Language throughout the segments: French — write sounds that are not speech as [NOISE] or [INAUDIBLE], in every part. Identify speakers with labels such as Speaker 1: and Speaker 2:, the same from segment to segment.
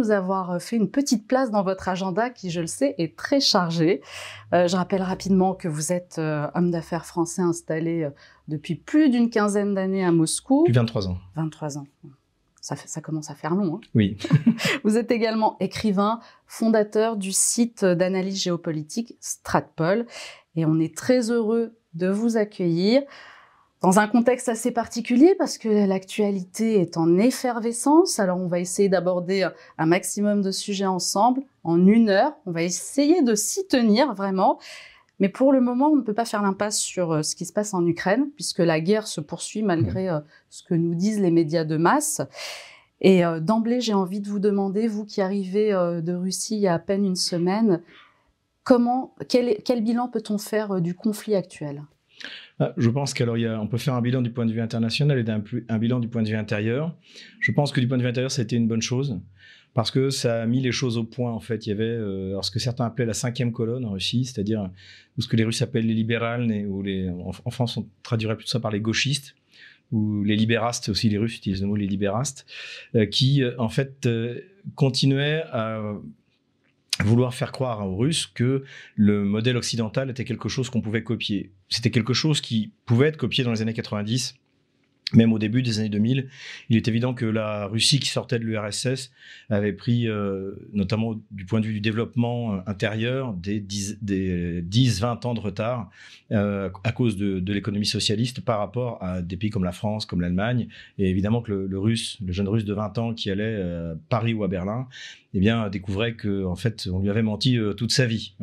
Speaker 1: nous avoir fait une petite place dans votre agenda qui, je le sais, est très chargé. Euh, je rappelle rapidement que vous êtes euh, homme d'affaires français installé euh, depuis plus d'une quinzaine d'années à Moscou.
Speaker 2: Depuis 23 ans.
Speaker 1: 23 ans. Ça, fait, ça commence à faire long. Hein
Speaker 2: oui. [LAUGHS]
Speaker 1: vous êtes également écrivain, fondateur du site d'analyse géopolitique Stratpol. Et on est très heureux de vous accueillir dans un contexte assez particulier parce que l'actualité est en effervescence. Alors on va essayer d'aborder un maximum de sujets ensemble en une heure. On va essayer de s'y tenir vraiment. Mais pour le moment, on ne peut pas faire l'impasse sur euh, ce qui se passe en Ukraine puisque la guerre se poursuit malgré euh, ce que nous disent les médias de masse. Et euh, d'emblée, j'ai envie de vous demander, vous qui arrivez de Russie il y a à peine une semaine, comment, quel, quel bilan peut-on faire du conflit actuel?
Speaker 2: Je pense qu'on peut faire un bilan du point de vue international et un, un, bilan du point de vue intérieur. Je pense que du point de vue intérieur, ça a été une bonne chose parce que ça a mis les choses au point. En fait, il y avait euh, ce que certains appelaient la cinquième colonne en Russie, c'est-à-dire ce que les Russes appellent les libérales, ou en, France on traduirait plutôt ça par les gauchistes ou les libérastes aussi, les Russes utilisent le mot les libérastes, euh, qui euh, en fait continuaient à vouloir faire croire aux Russes que le modèle occidental était quelque chose qu'on pouvait copier. C'était quelque chose qui pouvait être copié dans les années 90 même au début des années 2000, il est évident que la Russie qui sortait de l'URSS avait pris, euh, notamment du point de vue du développement euh, intérieur, des 10-20 ans de retard euh, à cause de, l'économie socialiste par rapport à des pays comme la France, comme l'Allemagne. Et évidemment que le, russe, le jeune russe de 20 ans qui allait à Paris ou à Berlin, eh bien, découvrait que en fait, on lui avait menti toute sa vie.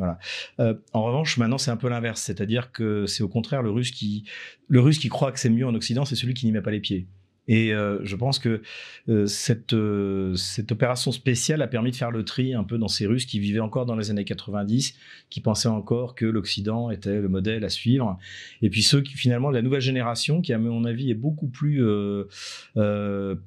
Speaker 2: En revanche, maintenant, c'est un peu l'inverse, c'est-à-dire que c'est au contraire le russe qui, le russe qui croit que c'est mieux en Occident, c'est celui qui n'y met pas les pieds. Et euh, je pense que euh, cette, euh, cette opération spéciale a permis de faire le tri un peu dans ces Russes qui vivaient encore dans les années 90, qui pensaient encore que l'Occident était le modèle à suivre. Et puis ceux qui finalement, la nouvelle génération, qui à mon avis est beaucoup plus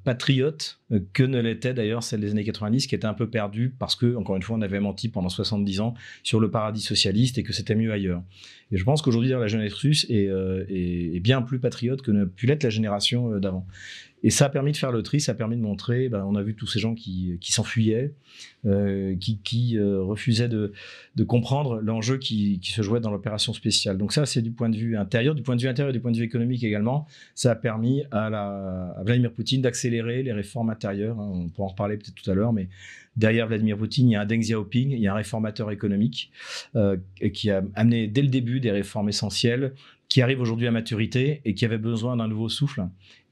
Speaker 2: patriote que ne l'était d'ailleurs celle des années 90, qui était un peu perdue parce que, encore une fois, on avait menti pendant 70 ans sur le paradis socialiste et que c'était mieux ailleurs. Et je pense qu'aujourd'hui, la jeunesse russe est, est, bien plus patriote que ne pu l'être la génération d'avant. Et ça a permis de faire le tri, ça a permis de montrer, ben, on a vu tous ces gens qui, qui s'enfuyaient, euh, qui, qui euh, refusaient de, de comprendre l'enjeu qui, qui, se jouait dans l'opération spéciale. Donc ça, c'est du point de vue intérieur, du point de vue intérieur du point de vue économique également. Ça a permis à, la, Vladimir Poutine d'accélérer les réformes intérieures. Hein. on pourra en reparler peut-être tout à l'heure, mais derrière Vladimir Poutine, il y a un Deng Xiaoping, il y a un réformateur économique euh, qui a amené dès le début des réformes essentielles qui arrive aujourd'hui à maturité et qui avait besoin d'un nouveau souffle.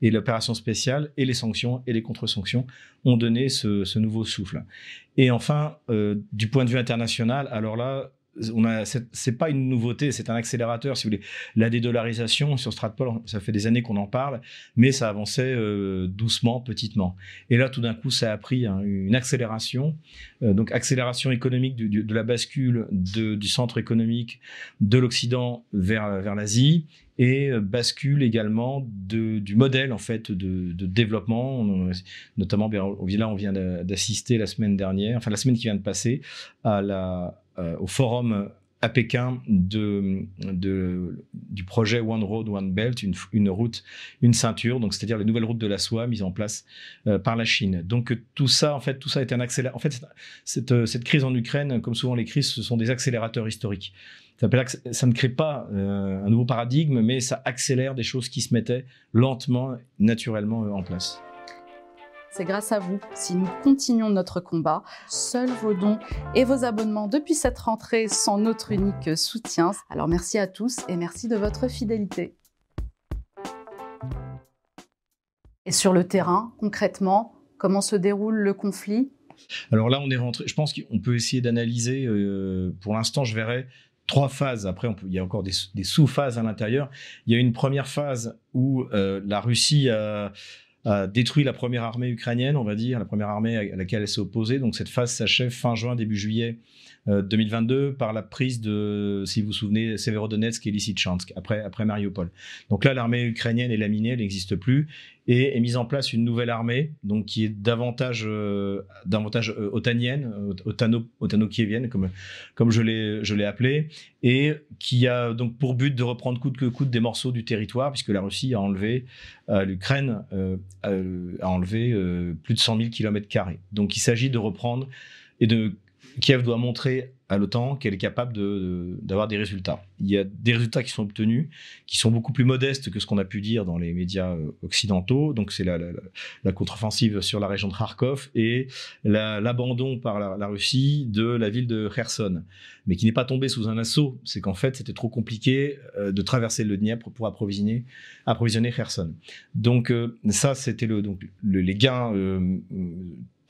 Speaker 2: Et l'opération spéciale et les sanctions et les contre-sanctions ont donné ce, nouveau souffle. Et enfin, euh, du point de vue international, alors là, on a, c'est pas une nouveauté, c'est un accélérateur, si vous voulez. La dédollarisation sur Stratpol, ça fait des années qu'on en parle, mais ça avançait euh, doucement, petitement. Et là, tout d'un coup, ça a pris une accélération, euh, donc accélération économique de la bascule du centre économique de l'Occident vers, vers l'Asie, et euh, bascule également du modèle en fait de, développement. notamment, là, on vient d'assister la semaine dernière, enfin la semaine qui vient de passer, euh, au forum à Pékin du projet One Road, One Belt, une, route, une ceinture, donc c'est-à-dire les nouvelles routes de la soie mises en place euh, par la Chine. Donc tout ça, en fait, tout ça est un accélérateur. En fait, cette, cette, crise en Ukraine, comme souvent les crises, ce sont des accélérateurs historiques. Ça, ne crée pas euh, un nouveau paradigme, mais ça accélère des choses qui se mettaient lentement, naturellement en place.
Speaker 1: C'est grâce à vous si nous continuons notre combat. Seuls vos dons et vos abonnements depuis cette rentrée sont notre unique soutien. Alors merci à tous et merci de votre fidélité. Et sur le terrain, concrètement, comment se déroule le conflit?
Speaker 2: Alors là, on est rentré. Je pense qu'on peut essayer d'analyser. Euh, pour l'instant, je verrais trois phases. Après, il y a encore des, sous-phases à l'intérieur. Il y a une première phase où euh, la Russie a détruit la première armée ukrainienne, on va dire, la première armée à laquelle elle s'est opposée. Donc cette phase s'achève fin juin, début juillet 2022 par la prise de, si vous vous souvenez, Severodonetsk et Lysychansk, après, après Mariupol. Donc là, l'armée ukrainienne est laminée, elle n'existe plus, et est mise en place une nouvelle armée, donc qui est davantage, euh, davantage euh, otanienne, otano, otano-kievienne, comme, comme je l'ai, je l'ai appelé, et qui a donc pour but de reprendre coûte que coûte des morceaux du territoire, puisque la Russie a enlevé, euh, l'Ukraine a, enlevé plus de 100 000 km. Donc il s'agit de reprendre et de Kiev doit montrer à l'OTAN qu'elle est capable d'avoir de, des résultats. Il y a des résultats qui sont obtenus, qui sont beaucoup plus modestes que ce qu'on a pu dire dans les médias euh, occidentaux. Donc c'est la, la, contre-offensive sur la région de Kharkov et l'abandon par la, Russie de la ville de Kherson, mais qui n'est pas tombé sous un assaut. C'est qu'en fait c'était trop compliqué euh, de traverser le Dniepr pour approvisionner, Kherson. Donc euh, ça c'était le, les gains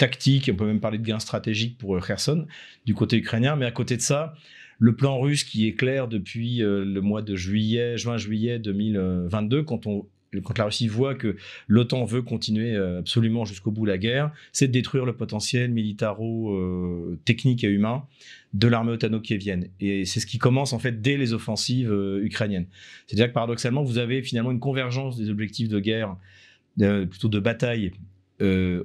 Speaker 2: tactique, on peut même parler de gains stratégiques pour euh, Kherson du côté ukrainien, mais à côté de ça, le plan russe qui est clair depuis euh, le mois de juillet, juin-juillet 2022, quand on quand la Russie voit que l'OTAN veut continuer euh, absolument jusqu'au bout la guerre, c'est de détruire le potentiel militaro-technique et humain de l'armée otano-kievienne. Et c'est ce qui commence en fait dès les offensives ukrainiennes. C'est-à-dire que paradoxalement, vous avez finalement une convergence des objectifs de guerre, plutôt de bataille euh,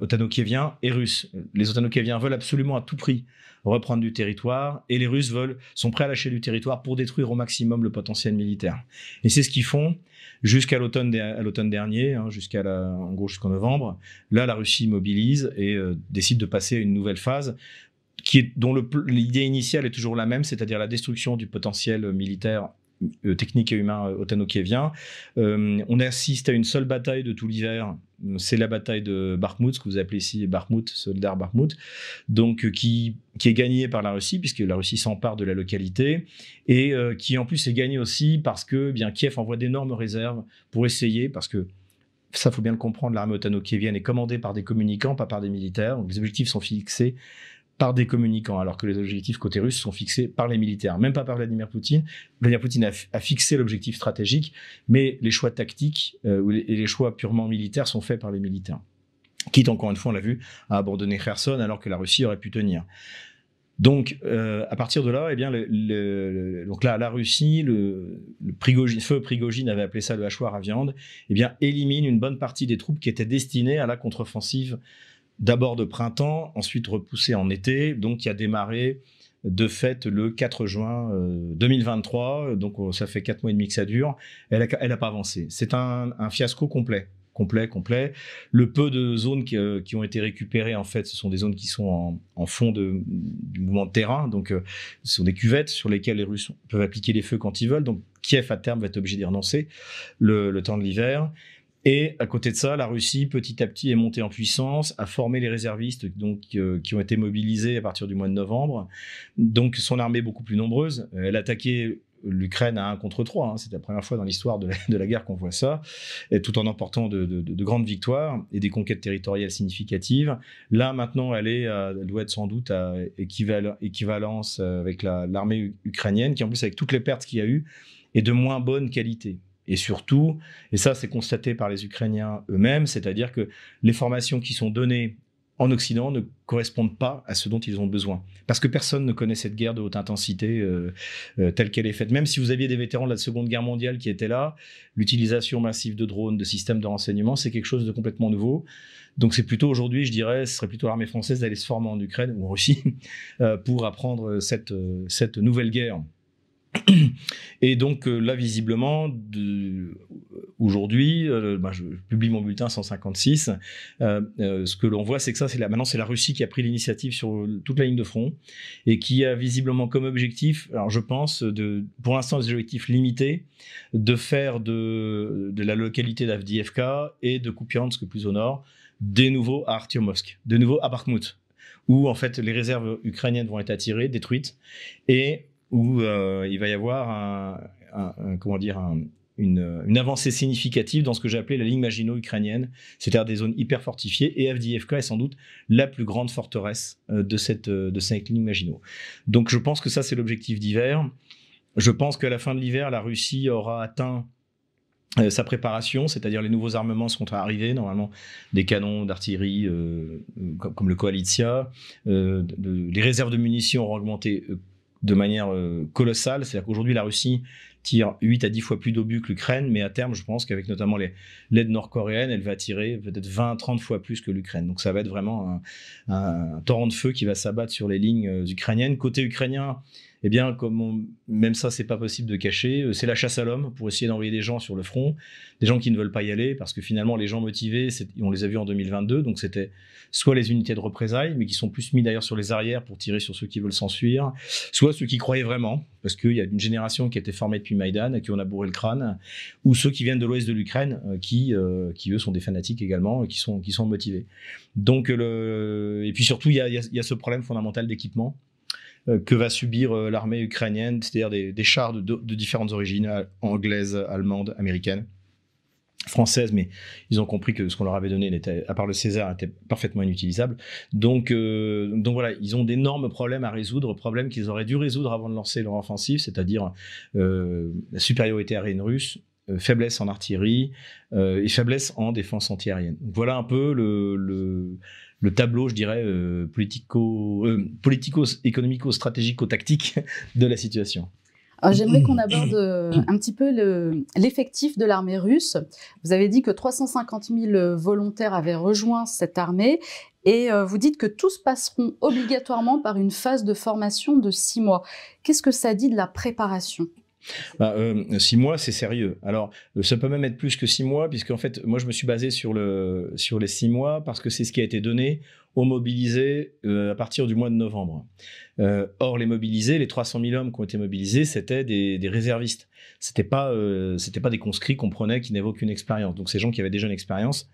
Speaker 2: et russes. Les otano-kieviens veulent absolument à tout prix reprendre du territoire et les Russes veulent, sont prêts à lâcher du territoire pour détruire au maximum le potentiel militaire. Et c'est ce qu'ils font jusqu'à l'automne, dernier, hein, jusqu'à en gros jusqu'en novembre. Là, la Russie mobilise et euh, décide de passer à une nouvelle phase qui est, dont l'idée initiale est toujours la même, c'est-à-dire la destruction du potentiel militaire euh, technique et humain otano-kievien. Euh, on assiste à une seule bataille de tout l'hiver, c'est la bataille de Bakhmut, ce que vous appelez ici Bakhmut, Soldar Bakhmut, donc euh, qui, qui est gagnée par la Russie, puisque la Russie s'empare de la localité, et qui en plus est gagnée aussi parce que eh bien Kiev envoie d'énormes réserves pour essayer, parce que ça faut bien le comprendre, l'armée otano-kievienne est commandée par des communicants, pas par des militaires, donc les objectifs sont fixés par des communicants, alors que les objectifs côté russe sont fixés par les militaires, même pas par Vladimir Poutine. Vladimir Poutine a, fixé l'objectif stratégique, mais les choix tactiques euh, et les choix purement militaires sont faits par les militaires. Quitte, encore une fois, on l'a vu, à abandonner Kherson alors que la Russie aurait pu tenir. Donc, euh, à partir de là, eh bien, donc là, la Russie, le, le feu Prigogine avait appelé ça le hachoir à viande, eh bien, élimine une bonne partie des troupes qui étaient destinées à la contre-offensive d'abord de printemps, ensuite repoussé en été, donc qui a démarré de fait le 4 juin 2023. Donc oh, ça fait quatre mois et demi que ça dure. Elle n'a a pas avancé. C'est un, fiasco complet. Complet, complet. Le peu de zones qui, euh, ont été récupérées, en fait, ce sont des zones qui sont en, fond de, du mouvement de terrain. Donc, euh, ce sont des cuvettes sur lesquelles les Russes peuvent appliquer les feux quand ils veulent. Donc, Kiev, à terme, va être obligé d'y renoncer le temps de l'hiver. Et à côté de ça, la Russie, petit à petit, est montée en puissance, a formé les réservistes donc, euh, qui ont été mobilisés à partir du mois de novembre. Donc son armée est beaucoup plus nombreuse. Elle a attaqué l'Ukraine à 1 contre 3. Hein. C'est la première fois dans l'histoire de, la guerre qu'on voit ça, et tout en emportant de, grandes victoires et des conquêtes territoriales significatives. Là, maintenant, elle, elle doit être sans doute à équivalence avec l'armée ukrainienne, qui en plus, avec toutes les pertes qu'il y a eu, est de moins bonne qualité. Et surtout, et ça c'est constaté par les Ukrainiens eux-mêmes, c'est-à-dire que les formations qui sont données en Occident ne correspondent pas à ce dont ils ont besoin. Parce que personne ne connaît cette guerre de haute intensité euh, euh, telle qu'elle est faite. Même si vous aviez des vétérans de la Seconde Guerre mondiale qui étaient là, l'utilisation massive de drones, de systèmes de renseignement, c'est quelque chose de complètement nouveau. Donc c'est plutôt aujourd'hui, je dirais, ce serait plutôt l'armée française d'aller se former en Ukraine ou en Russie [LAUGHS] euh, pour apprendre cette, cette nouvelle guerre et donc euh, là, visiblement, aujourd'hui, euh, bah, je publie mon bulletin 156. Euh, ce que l'on voit, c'est que ça, c'est maintenant c'est la Russie qui a pris l'initiative sur toute la ligne de front et qui a visiblement comme objectif, alors je pense, pour l'instant des objectifs limités, de faire de, de la localité d'Avdiivka et de Kupiansk plus au nord des nouveaux à Artyomovsk, de nouveau à Bakhmut, où en fait les réserves ukrainiennes vont être attirées, détruites, et où euh, il va y avoir comment dire, une, avancée significative dans ce que j'ai appelé la ligne Maginot ukrainienne, c'est-à-dire des zones hyper fortifiées, et FDFK est sans doute la plus grande forteresse euh, de cette, euh, de cette ligne Maginot. Donc je pense que ça, c'est l'objectif d'hiver. Je pense qu'à la fin de l'hiver, la Russie aura atteint sa préparation, c'est-à-dire les nouveaux armements sont arrivés, normalement des canons d'artillerie comme, le Koalitia, euh, les réserves de munitions ont augmenté de manière colossale, c'est-à-dire qu'aujourd'hui la Russie tire 8 à 10 fois plus d'obus que l'Ukraine, mais à terme, je pense qu'avec notamment l'aide nord-coréenne, elle va tirer peut-être 20 30 fois plus que l'Ukraine. Donc ça va être vraiment un, un, torrent de feu qui va s'abattre sur les lignes ukrainiennes. Côté ukrainien, eh bien, comme même ça, c'est pas possible de cacher. Euh, c'est la chasse à l'homme pour essayer d'envoyer des gens sur le front, des gens qui ne veulent pas y aller, parce que finalement, les gens motivés, on les a vus en 2022, donc c'était soit les unités de représailles, mais qui sont plus mis d'ailleurs sur les arrières pour tirer sur ceux qui veulent s'enfuir, soit ceux qui croyaient vraiment, parce qu'il y a une génération qui a été formée depuis Maïdan, à qui on a bourré le crâne, ou ceux qui viennent de l'ouest de l'Ukraine, euh, qui, euh, qui eux sont des fanatiques également, qui sont, qui sont motivés. Donc, et puis surtout, il y a, ce problème fondamental d'équipement que va subir euh, l'armée ukrainienne, c'est-à-dire des, chars de, différentes origines, euh, anglaises, allemandes, américaines françaises, mais ils ont compris que ce qu'on leur avait donné, à part le César, était parfaitement inutilisable. Donc, donc voilà, ils ont d'énormes problèmes à résoudre, problèmes qu'ils auraient dû résoudre avant de lancer leur offensive, c'est-à-dire la supériorité aérienne russe, faiblesse en artillerie et faiblesse en défense antiaérienne. voilà un peu le tableau, je dirais, euh, politico, euh, politico-économico-stratégico-tactique [LAUGHS] de la situation.
Speaker 1: J'aimerais qu'on [CLEARS THROAT] aborde euh, un petit peu l'effectif de l'armée russe. Vous avez dit que 350 000 volontaires avaient rejoint cette armée et vous dites que tous passeront obligatoirement par une phase de formation de six mois. Qu'est-ce que ça dit de la préparation?
Speaker 2: Bah, euh, six mois, c'est sérieux. Alors, euh, ça peut même être plus que six mois, puisqu'en fait, moi, je me suis basé sur, le, sur les six mois parce que c'est ce qui a été donné aux mobilisés euh, à partir du mois de novembre. or, les mobilisés, les 300 000 hommes qui ont été mobilisés, c'était des réservistes c'était pas euh, c'était pas des conscrits qu'on prenait qui n'avaient aucune expérience. Donc ces gens qui avaient déjà une expérience,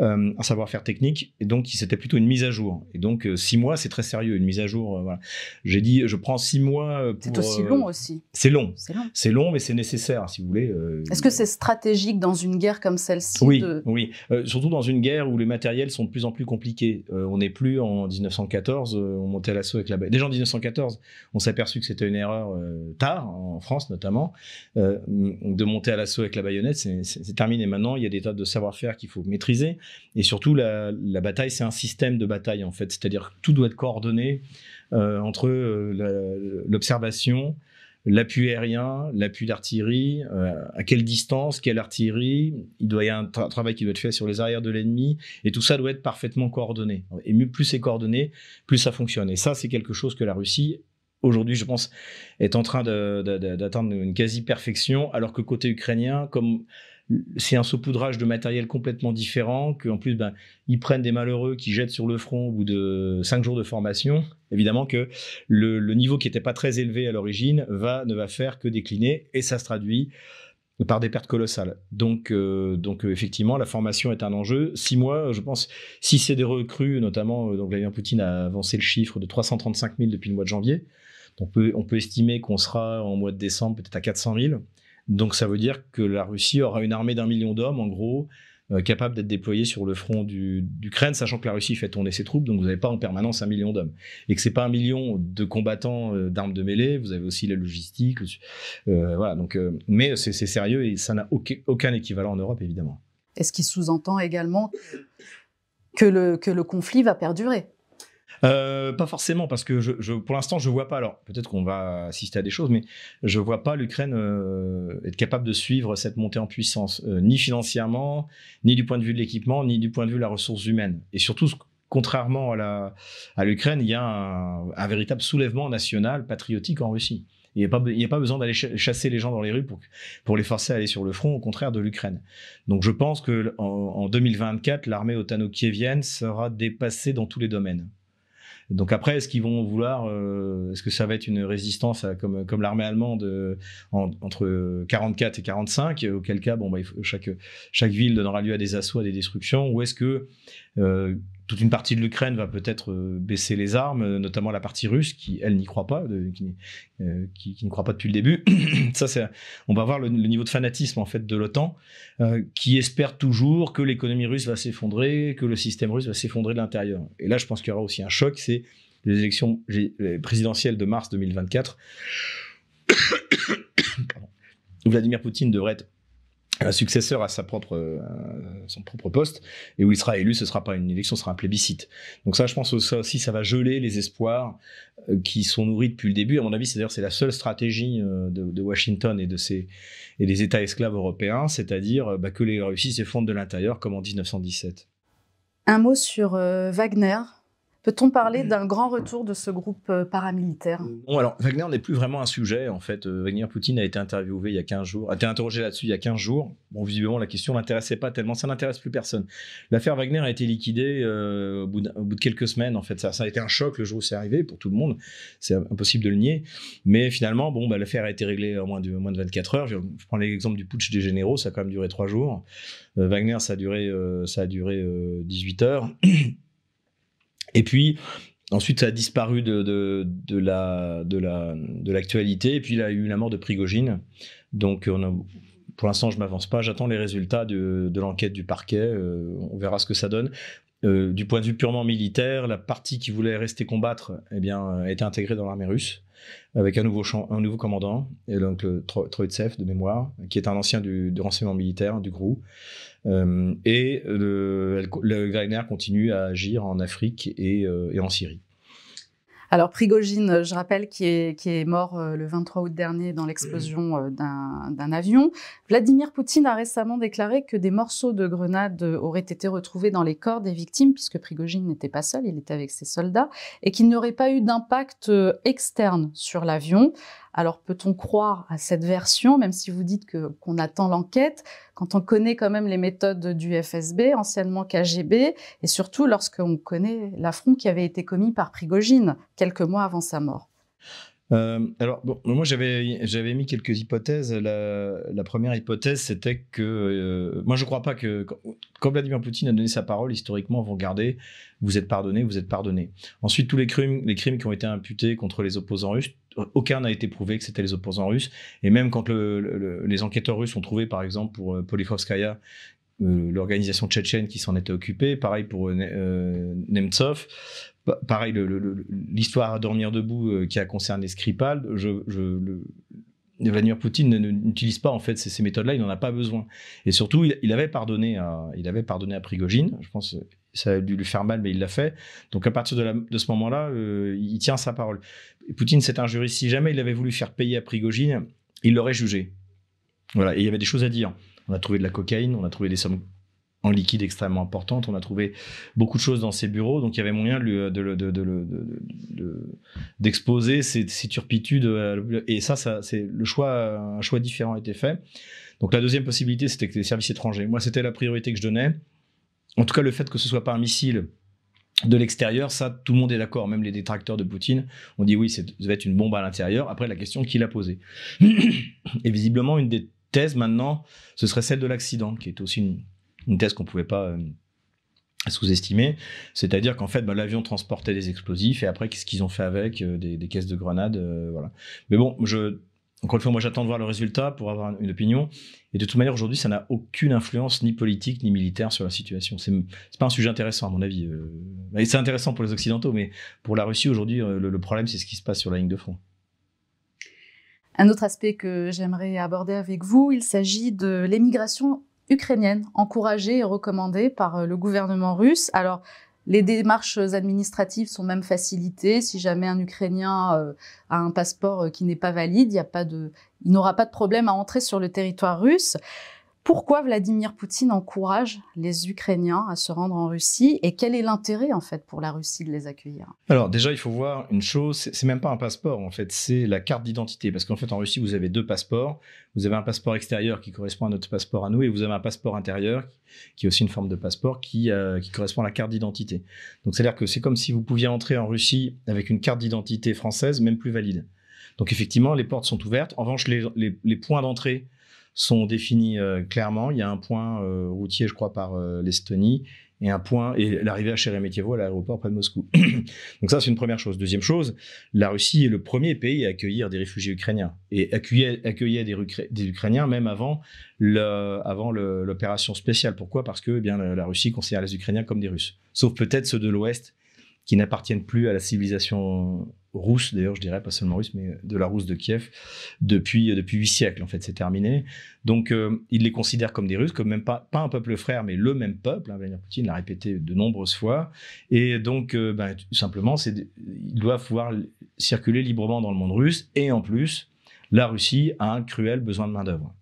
Speaker 2: euh, un savoir-faire technique, et donc c'était plutôt une mise à jour. Et donc euh, six mois, c'est très sérieux, une mise à jour. voilà. J'ai dit, je prends six mois.
Speaker 1: C'est aussi long aussi.
Speaker 2: C'est long. C'est long. mais c'est nécessaire, si vous voulez.
Speaker 1: Est-ce que c'est stratégique dans une guerre comme celle-ci
Speaker 2: Oui, oui. surtout dans une guerre où les matériels sont de plus en plus compliqués. on n'est plus en 1914, on montait à l'assaut avec la. Déjà en 1914, on s'est aperçu que c'était une erreur tard en France notamment. Euh, de monter à l'assaut avec la baïonnette, c'est terminé. Maintenant, il y a des tas de savoir-faire qu'il faut maîtriser. Et surtout, la, bataille, c'est un système de bataille, en fait. C'est-à-dire que tout doit être coordonné euh, entre euh, l'observation, l'appui aérien, l'appui d'artillerie, à quelle distance, quelle artillerie. Il doit y avoir un travail qui doit être fait sur les arrières de l'ennemi. Et tout ça doit être parfaitement coordonné. Et plus c'est coordonné, plus ça fonctionne. Et ça, c'est quelque chose que la Russie aujourd'hui, je pense, est en train d'atteindre une quasi-perfection, alors que côté ukrainien, comme c'est un saupoudrage de matériel complètement différent, qu'en plus, ben, ils prennent des malheureux qui jettent sur le front au bout de cinq jours de formation. Évidemment que le, niveau qui n'était pas très élevé à l'origine va, ne va faire que décliner, et ça se traduit par des pertes colossales. Donc, euh, donc effectivement, la formation est un enjeu. Six mois, je pense, si c'est des recrues, notamment, euh, Vladimir Poutine a avancé le chiffre de 335 000 depuis le mois de janvier. On peut, estimer qu'on sera en mois de décembre peut-être à 400 000. Donc ça veut dire que la Russie aura une armée d'un million d'hommes, en gros, euh, capable d'être déployée sur le front d'Ukraine, sachant que la Russie fait tourner ses troupes, donc vous n'avez pas en permanence un million d'hommes. Et que c'est pas un million de combattants euh, d'armes de mêlée, vous avez aussi la logistique. Euh, voilà, donc, mais c'est sérieux et ça n'a aucun, équivalent en Europe, évidemment.
Speaker 1: Est-ce qui sous-entend également que le, que le conflit va perdurer?
Speaker 2: Euh, pas forcément, parce que je, pour l'instant, je vois pas. Alors, peut-être qu'on va assister à des choses, mais je vois pas l'Ukraine euh, être capable de suivre cette montée en puissance, euh, ni financièrement, ni du point de vue de l'équipement, ni du point de vue de la ressource humaine. Et surtout, contrairement à l'Ukraine, il y a un, véritable soulèvement national, patriotique en Russie. Il n'y a, pas besoin d'aller chasser les gens dans les rues pour, pour les forcer à aller sur le front, au contraire de l'Ukraine. Donc je pense que en 2024, l'armée otano-kievienne sera dépassée dans tous les domaines. Donc après, est-ce qu'ils vont vouloir, euh, est-ce que ça va être une résistance comme, l'armée allemande euh, entre 44 et 45, auquel cas, bon, bah, chaque, chaque ville donnera lieu à des assauts, à des destructions, ou est-ce que euh, toute une partie de l'Ukraine va peut-être euh, baisser les armes, notamment la partie russe qui, elle, n'y croit pas, qui, euh, ne croit pas depuis le début. [CLEARS THROAT] Ça, c'est, on va voir le, niveau de fanatisme en fait de l'OTAN, euh, qui espère toujours que l'économie russe va s'effondrer, que le système russe va s'effondrer de l'intérieur. Et là, je pense qu'il y aura aussi un choc, c'est les élections présidentielles de mars 2024. [COUGHS] Vladimir Poutine devrait être un successeur à sa propre, son propre poste, et où il sera élu, ce ne sera pas une élection, ce sera un plébiscite. Donc ça, je pense que ça aussi, ça va geler les espoirs euh, qui sont nourris depuis le début. À mon avis, c'est d'ailleurs c'est la seule stratégie euh, de, Washington et de ses et des États esclaves européens, c'est-à-dire bah, que les Russes s'effondrent de l'intérieur, comme en 1917.
Speaker 1: Un mot sur Wagner, Peut-on parler d'un grand retour de ce groupe euh, paramilitaire?
Speaker 2: Bon, alors Wagner n'est plus vraiment un sujet. En fait, euh, Wagner Poutine a été interviewé il y a 15 jours, a été interrogé là-dessus il y a 15 jours. Bon, visiblement, la question l'intéressait pas tellement. Ça n'intéresse plus personne. L'affaire Wagner a été liquidée euh, au, bout de, quelques semaines. En fait, ça, ça, a été un choc le jour où c'est arrivé pour tout le monde. C'est impossible de le nier. Mais finalement, bon, bah, l'affaire a été réglée en moins de, moins de 24 heures. Je, prends l'exemple du putsch des généraux. Ça a quand même duré trois jours. Wagner, ça a duré, ça a duré 18 heures. Et puis, ensuite, ça a disparu de, de, de la, de, la, de l'actualité. Et puis, il y a eu la mort de Prigogine. Donc, pour l'instant, je m'avance pas. J'attends les résultats de, de l'enquête du parquet. Euh, on verra ce que ça donne. Euh, du point de vue purement militaire, la partie qui voulait rester combattre eh bien, a été intégrée dans l'armée russe avec un nouveau, un nouveau commandant, et donc le de mémoire, qui est un ancien du, renseignement militaire, du GRU. Euh, et le, le continue à agir en Afrique et, euh, en Syrie.
Speaker 1: Alors Prigogine, je rappelle, qui est, mort euh, le 23 août dernier dans l'explosion d'un avion. Vladimir Poutine a récemment déclaré que des morceaux de grenades auraient été retrouvés dans les corps des victimes, puisque Prigogine n'était pas seul, il était avec ses soldats, et qu'il n'aurait pas eu d'impact externe sur l'avion. Alors peut-on croire à cette version, même si vous dites qu'on attend l'enquête, quand on connaît quand même les méthodes du FSB, anciennement KGB, et surtout lorsqu'on connaît l'affront qui avait été commis par Prigogine quelques mois avant sa mort?
Speaker 2: Euh, alors, moi, j'avais, mis quelques hypothèses. La, première hypothèse, c'était que. Euh, moi, je ne crois pas que. Quand, Vladimir Poutine a donné sa parole, historiquement, vous regardez, vous êtes pardonné, vous êtes pardonné. Ensuite, tous les crimes, les crimes qui ont été imputés contre les opposants russes, aucun n'a été prouvé que c'était les opposants russes. Et même quand les enquêteurs russes ont trouvé, par exemple, pour euh, euh, l'organisation tchétchène qui s'en était occupée, pareil pour Nemtsov, pareil l'histoire à dormir debout qui a concerné Skripal, je, je, Vladimir Poutine n'utilise pas en fait ces, méthodes-là, il n'en a pas besoin. Et surtout, il, avait pardonné à, il avait pardonné à Prigogine. Je pense ça a dû lui faire mal, mais il l'a fait. Donc à partir de, ce moment-là, euh, il tient sa parole. Poutine c'est un juriste. Si jamais il avait voulu faire payer à Prigogine, il l'aurait jugé. Voilà, et il y avait des choses à dire. On a trouvé de la cocaïne, on a trouvé des sommes en liquide extrêmement importantes, on a trouvé beaucoup de choses dans ses bureaux, donc il y avait moyen d'exposer de, ces, ces, turpitudes. Et ça, c'est le choix, un choix différent a été fait. Donc la deuxième possibilité, c'était que les services étrangers. Moi, c'était la priorité que je donnais en tout cas, le fait que ce soit pas un missile de l'extérieur, ça, tout le monde est d'accord, même les détracteurs de Poutine ont dit oui, ça devait être une bombe à l'intérieur. Après, la question qui l'a posée. [COUGHS] Et visiblement, une des thèses maintenant, ce serait celle de l'accident, qui est aussi une, thèse qu'on ne pouvait pas euh, sous-estimer. C'est-à-dire qu'en fait, bah, l'avion transportait des explosifs et après, qu'est-ce qu'ils ont fait avec euh, des, caisses de grenades euh, voilà. Mais bon, je, encore une fois, moi j'attends de voir le résultat pour avoir une opinion. Et de toute manière, aujourd'hui, ça n'a aucune influence ni politique ni militaire sur la situation. C'est pas un sujet intéressant à mon avis. Euh. c'est intéressant pour les Occidentaux, mais pour la Russie aujourd'hui, le, problème c'est ce qui se passe sur la ligne de front.
Speaker 1: Un autre aspect que j'aimerais aborder avec vous, il s'agit de l'émigration ukrainienne, encouragée et recommandée par euh, le gouvernement russe. Alors, les démarches administratives sont même facilitées. Si jamais un Ukrainien euh, a un passeport euh, qui n'est pas valide, il, n'aura pas de problème à entrer sur le territoire russe. Pourquoi Vladimir Poutine encourage les Ukrainiens à se rendre en Russie et quel est l'intérêt en fait pour la Russie de les accueillir?
Speaker 2: Alors déjà, il faut voir une chose, c'est même pas un passeport en fait, c'est la carte d'identité parce qu'en fait en Russie vous avez deux passeports, vous avez un passeport extérieur qui correspond à notre passeport à nous et vous avez un passeport intérieur qui est aussi une forme de passeport qui, euh, correspond à la carte d'identité. Donc c'est à dire que c'est comme si vous pouviez entrer en Russie avec une carte d'identité française même plus valide. Donc effectivement, les portes sont ouvertes. En revanche, les points d'entrée sont définis euh, clairement. Il y a un point euh, routier, je crois, par euh, l'Estonie et un point et l'arrivée à Sheremetyevo à l'aéroport près de Moscou. [COUGHS] Donc ça c'est une première chose. Deuxième chose, la Russie est le premier pays à accueillir des réfugiés ukrainiens et accueillir, accueillir des, Ukrainiens même avant avant l'opération spéciale. Pourquoi? Parce que eh bien la, Russie considère les Ukrainiens comme des Russes, sauf peut-être ceux de l'Ouest qui n'appartiennent plus à la civilisation rousse, d'ailleurs, je dirais, pas seulement russe, mais de la rousse de Kiev depuis, depuis huit siècles, en fait, c'est terminé. Donc, il les considère comme des Russes, comme même pas, pas un peuple frère, mais le même peuple. Hein, Vladimir Poutine l'a répété de nombreuses fois. Et donc, ben, tout simplement, ils doivent pouvoir circuler librement dans le monde russe. Et en plus, la Russie a un cruel besoin de main-d'œuvre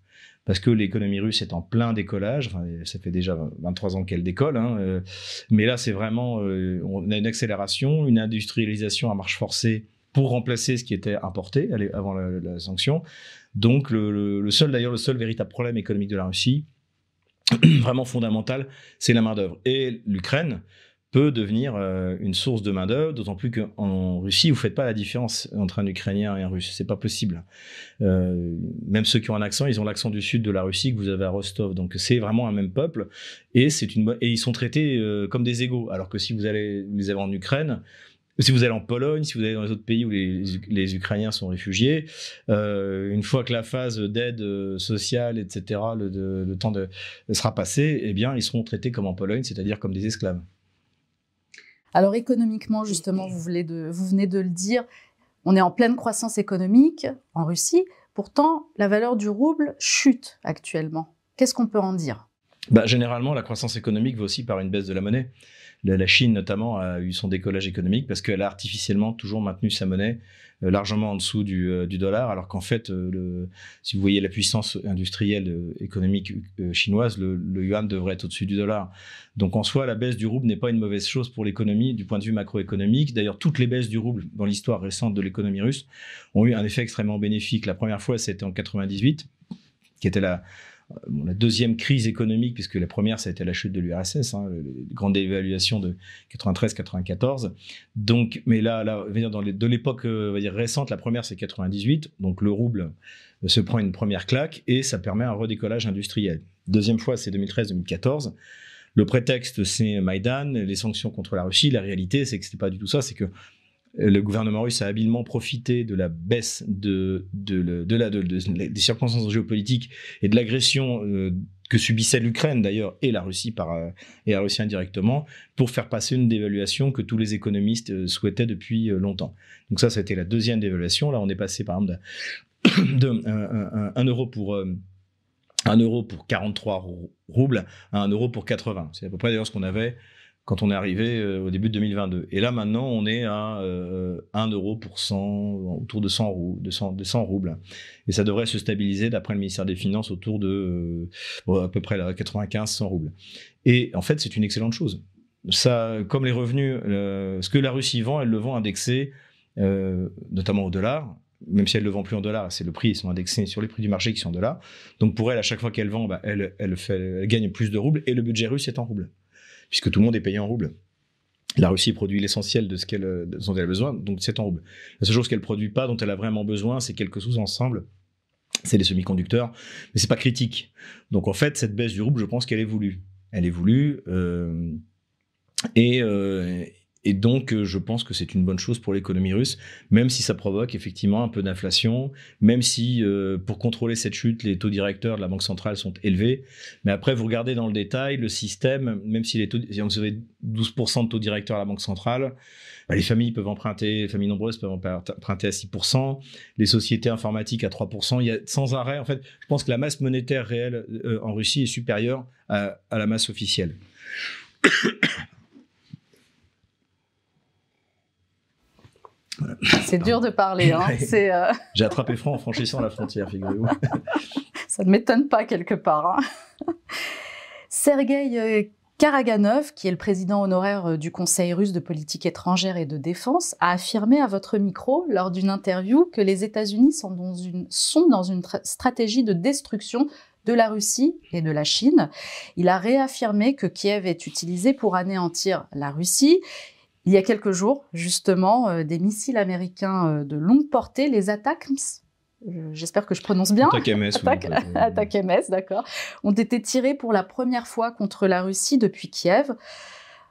Speaker 2: parce que l'économie russe est en plein décollage. ça fait déjà 23 ans qu'elle décolle, hein, euh, mais là, c'est vraiment, euh, on a une accélération, une industrialisation à marche forcée pour remplacer ce qui était importé avant la, sanction. Donc, le, seul, d'ailleurs, le seul véritable problème économique de la Russie, [CLEARS THROAT] vraiment fondamental, c'est la main d'œuvre. Et l'Ukraine, peut devenir euh, une source de main-d'œuvre, d'autant plus qu'en Russie, vous ne faites pas la différence entre un Ukrainien et un Russe. C'est pas possible. Euh, même ceux qui ont un accent, ils ont l'accent du sud de la Russie que vous avez à Rostov. Donc c'est vraiment un même peuple et, une, et ils sont traités euh, comme des égaux. Alors que si vous allez les avez en Ukraine, si vous allez en Pologne, si vous allez dans les autres pays où les, les Ukrainiens sont réfugiés, une fois que la phase d'aide sociale, etc., le, le temps de, sera passé, eh bien, ils seront traités comme en Pologne, c'est-à-dire comme des esclaves.
Speaker 1: Alors économiquement, justement, vous, venez de le dire, on est en pleine croissance économique en Russie. Pourtant, la valeur du rouble chute actuellement. Qu'est-ce qu'on peut en dire?
Speaker 2: Bah, Généralement, la croissance économique va aussi par une baisse de la monnaie. La, Chine, notamment, a eu son décollage économique parce qu'elle a artificiellement toujours maintenu sa monnaie euh, largement en dessous du, euh, dollar, alors qu'en fait, euh, si vous voyez la puissance industrielle économique chinoise, le, yuan devrait être au-dessus du dollar. Donc en soi, la baisse du rouble n'est pas une mauvaise chose pour l'économie du point de vue macroéconomique. D'ailleurs, toutes les baisses du rouble dans l'histoire récente de l'économie russe ont eu un effet extrêmement bénéfique. La première fois, c'était en 98, qui était la, la deuxième crise économique, puisque la première, ça a été la chute de l'URSS, hein, grande dévaluation de 93-94. Donc, mais là, de l'époque euh, récente, la première, c'est 98. Donc, le rouble euh, se prend une première claque et ça permet un redécollage industriel. Deuxième fois, c'est 2013-2014. Le prétexte, c'est Maïdan, les sanctions contre la Russie. La réalité, c'est que ce n'était pas du tout ça. C'est que le gouvernement russe a habilement profité de la baisse des circonstances géopolitiques et de l'agression euh, que subissait l'Ukraine d'ailleurs et la Russie par euh, et la Russie indirectement pour faire passer une dévaluation que tous les économistes euh, souhaitaient depuis longtemps. Donc ça, c'était la deuxième dévaluation. Là, on est passé par exemple de, [COUGHS] 1 euro pour 1 euro pour 43 roubles à 1 euro pour 80. C'est à peu près d'ailleurs ce qu'on avait quand on est arrivé euh, au début de 2022. Et là, maintenant, on est à 1 euh, euro pour 100, autour de 100, roubles. Et ça devrait se stabiliser, d'après le ministère des Finances, autour de euh, à peu près 95-100 roubles. Et en fait, c'est une excellente chose. Ça, comme les revenus, ce que la Russie vend, elle le vend indexé, notamment au dollar même si elle ne le vend plus en dollars, c'est le prix, ils sont indexés sur les prix du marché qui sont en dollars. Donc pour elle, à chaque fois qu'elle vend, bah, elle, gagne plus de roubles et le budget russe est en roubles puisque tout le monde est payé en roubles. La Russie produit l'essentiel de ce qu'elle dont elle a besoin, donc c'est en roubles. La seule chose qu'elle produit pas, dont elle a vraiment besoin, c'est quelques sous-ensembles. C'est les semi-conducteurs, mais c'est pas critique. Donc en fait, cette baisse du rouble, je pense qu'elle est voulue. Elle est voulue. Euh, et, euh, et donc, euh, je pense que c'est une bonne chose pour l'économie russe, même si ça provoque effectivement un peu d'inflation, même si euh, pour contrôler cette chute, les taux directeurs de la Banque centrale sont élevés. Mais après, vous regardez dans le détail, le système, même si les taux, si vous avez 12% de taux directeurs à la Banque centrale, bah, les familles peuvent emprunter, les familles nombreuses peuvent emprunter à 6%, les sociétés informatiques à 3%. Il y a sans arrêt, en fait, je pense que la masse monétaire réelle euh, en Russie est supérieure à, à la masse officielle.
Speaker 1: C'est dur de parler. Hein.
Speaker 2: Euh, [LAUGHS] J'ai attrapé franc en franchissant la frontière, figurez-vous. [LAUGHS]
Speaker 1: Ça ne m'étonne pas quelque part. Hein. Sergei euh, Karaganov, qui est le président honoraire euh, du Conseil russe de politique étrangère et de défense, a affirmé à votre micro lors d'une interview que les États-Unis sont dans une, sont dans une stratégie de destruction de la Russie et de la Chine. Il a réaffirmé que Kiev est utilisé pour anéantir la Russie il y a quelques jours, justement, euh, des missiles américains euh, de longue portée, les ATACMS, j'espère que je prononce bien.
Speaker 2: Attaque MS.
Speaker 1: Attaque, MS, d'accord. Ont été tirés pour la première fois contre la Russie depuis Kiev.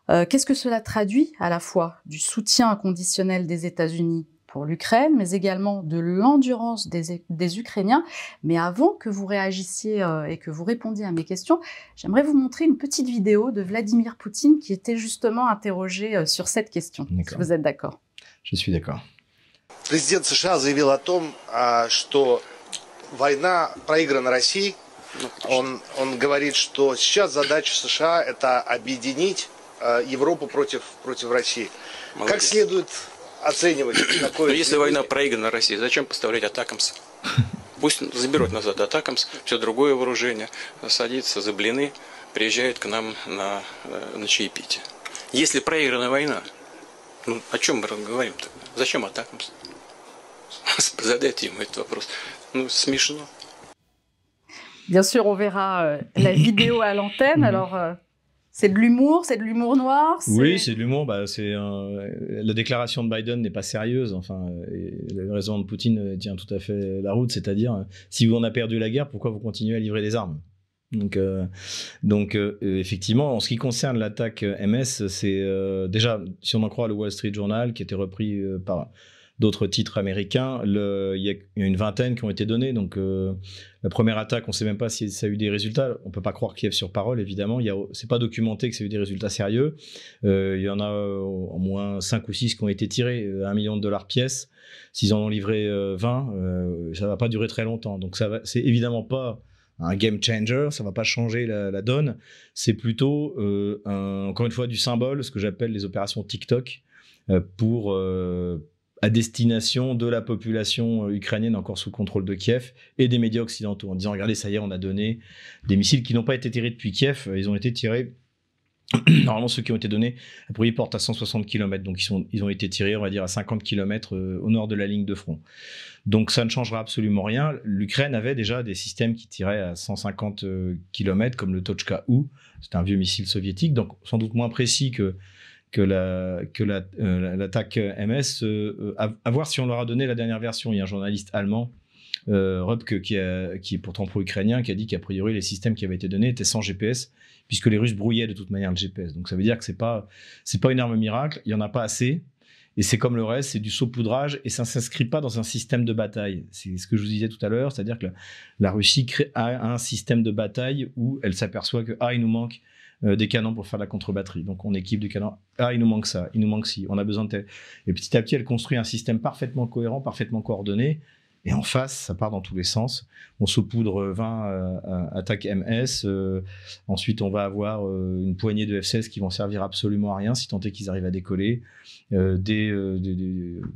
Speaker 1: Euh, qu'est-ce que cela traduit à la fois du soutien inconditionnel des États-Unis pour l'Ukraine, mais également de l'endurance des, des, Ukrainiens. Mais avant que vous réagissiez euh, et que vous répondiez à mes questions, j'aimerais vous montrer une petite vidéo de Vladimir Poutine qui était justement interrogé euh, sur cette question. Si vous êtes d'accord.
Speaker 2: Je suis d'accord.
Speaker 3: Le président США заявил о том, что война проиграна Россией. Он, он говорит, что сейчас задача США – это объединить э, Европу против, против России. Молодец. Как следует оценивать [CLEARS THROAT] такое...
Speaker 4: Но если война проиграна России, зачем поставлять атакамс? Пусть заберут назад атакамс, все другое вооружение, садится за блины, приезжает к нам на, на чаепитие. Если проиграна война, ну о чем мы говорим тогда? Зачем атакамс? [LAUGHS] Задайте ему этот вопрос. Ну, смешно.
Speaker 1: Bien sûr, on verra euh, la [CLEARS THROAT] vidéo à l'antenne. Alors, euh, c'est de l'humour, c'est de l'humour noir.
Speaker 2: Oui, c'est de l'humour. Bah, c'est la déclaration de Biden n'est pas sérieuse. Enfin, le raison de Poutine tient tout à fait la route, c'est-à-dire si vous en a perdu la guerre, pourquoi vous continuez à livrer des armes? Donc, euh, donc euh, effectivement, en ce qui concerne l'attaque MS, c'est euh, déjà, si on en croit le Wall Street Journal, qui était repris par d'autres titres américains, il y, a une vingtaine qui ont été donnés. Donc, la première attaque, on ne sait même pas si ça a eu des résultats. On ne peut pas croire Kiev sur parole, évidemment. Ce n'est pas documenté que ça a eu des résultats sérieux. il y en a au moins 5 ou 6 qui ont été tirés, à 1 million de dollars pièce. S'ils en ont livré 20, ça ne va pas durer très longtemps. Donc, c'est évidemment pas un game changer, ça va pas changer la, donne. C'est plutôt, euh, encore une fois, du symbole, ce que j'appelle les opérations TikTok, euh, pour euh, à destination de la population ukrainienne encore sous contrôle de Kiev et des médias occidentaux, en disant regardez, ça y est, on a donné des missiles qui n'ont pas été tirés depuis Kiev, ils ont été tirés [CLEARS THROAT] Normalement, ceux qui ont été donnés, a priori, portent à 160 km. Donc, ils, ils ont été tirés, on va dire, à 50 km euh, au nord de la ligne de front. Donc, ça ne changera absolument rien. L'Ukraine avait déjà des systèmes qui tiraient à 150 euh, km, comme le Tochka-U. C'est un vieux missile soviétique, donc sans doute moins précis que, que la que euh, l'attaque MS. à, voir si on leur a donné la dernière version. Il y a un journaliste allemand, Rupke, qui, qui est pourtant pro-ukrainien, qui a dit qu'a priori les systèmes qui avaient été donnés étaient sans GPS puisque les Russes brouillaient de toute manière le GPS. Donc ça veut dire que c'est pas c'est pas une arme miracle, il y en a pas assez. Et c'est comme le reste, c'est du saupoudrage et ça ne s'inscrit pas dans un système de bataille. C'est ce que je vous disais tout à l'heure, c'est-à-dire que la, Russie a un système de bataille où elle s'aperçoit que ah il nous manque euh, des canons pour faire la contre-batterie. Donc on équipe du canon. Ah il nous manque ça, il nous manque ci, on a besoin de tel. Et petit à petit elle construit un système parfaitement cohérent, parfaitement coordonné et en face, ça part dans tous les sens. On saupoudre 20 euh, attaques MS. Euh, ensuite, on va avoir euh, une poignée de F-16 qui vont servir absolument à rien, si tant est qu'ils arrivent à décoller. Des,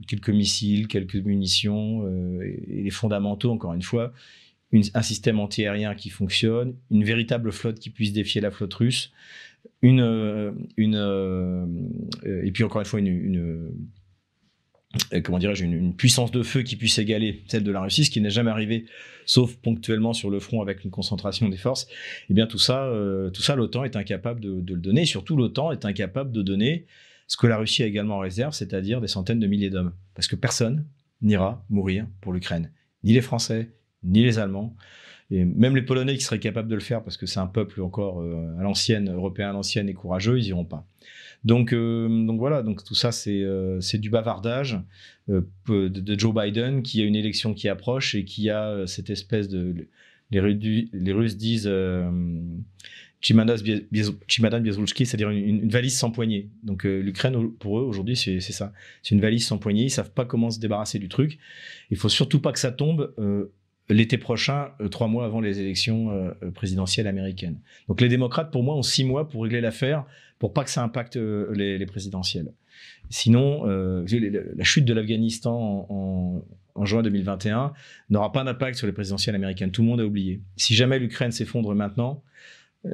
Speaker 2: quelques missiles, quelques munitions. Et, les fondamentaux, encore une fois, un système antiaérien qui fonctionne, une véritable flotte qui puisse défier la flotte russe. Une, une, et puis, encore une fois, une comment dirais-je, une, puissance de feu qui puisse égaler celle de la Russie, ce qui n'est jamais arrivé, sauf ponctuellement sur le front avec une concentration des forces. Eh bien, tout ça, euh, tout ça, l'OTAN est incapable de, le donner. surtout, l'OTAN est incapable de donner ce que la Russie a également en réserve, c'est-à-dire des centaines de milliers d'hommes. Parce que personne n'ira mourir pour l'Ukraine. Ni les Français, ni les Allemands. Et même les Polonais qui seraient capables de le faire, parce que c'est un peuple encore euh, à l'ancienne, européen à l'ancienne et courageux, ils iront pas. Donc, euh, donc voilà, donc tout ça, c'est euh, du bavardage de, Joe Biden qui a une élection qui approche et qui a cette espèce de. Les, les Russes disent Chimadan Biazulski, c'est-à-dire une, valise sans poignée. Donc l'Ukraine, pour eux, aujourd'hui, c'est ça. C'est une valise sans poignée. Ils savent pas comment se débarrasser du truc. Il faut surtout pas que ça tombe l'été prochain, trois mois avant les élections présidentielles américaines. Donc les démocrates, pour moi, ont six mois pour régler l'affaire pour pas que ça impacte euh, les, présidentielles. Sinon, euh, la chute de l'Afghanistan en, juin 2021 n'aura pas d'impact sur les présidentielles américaines. Tout le monde a oublié. Si jamais l'Ukraine s'effondre maintenant,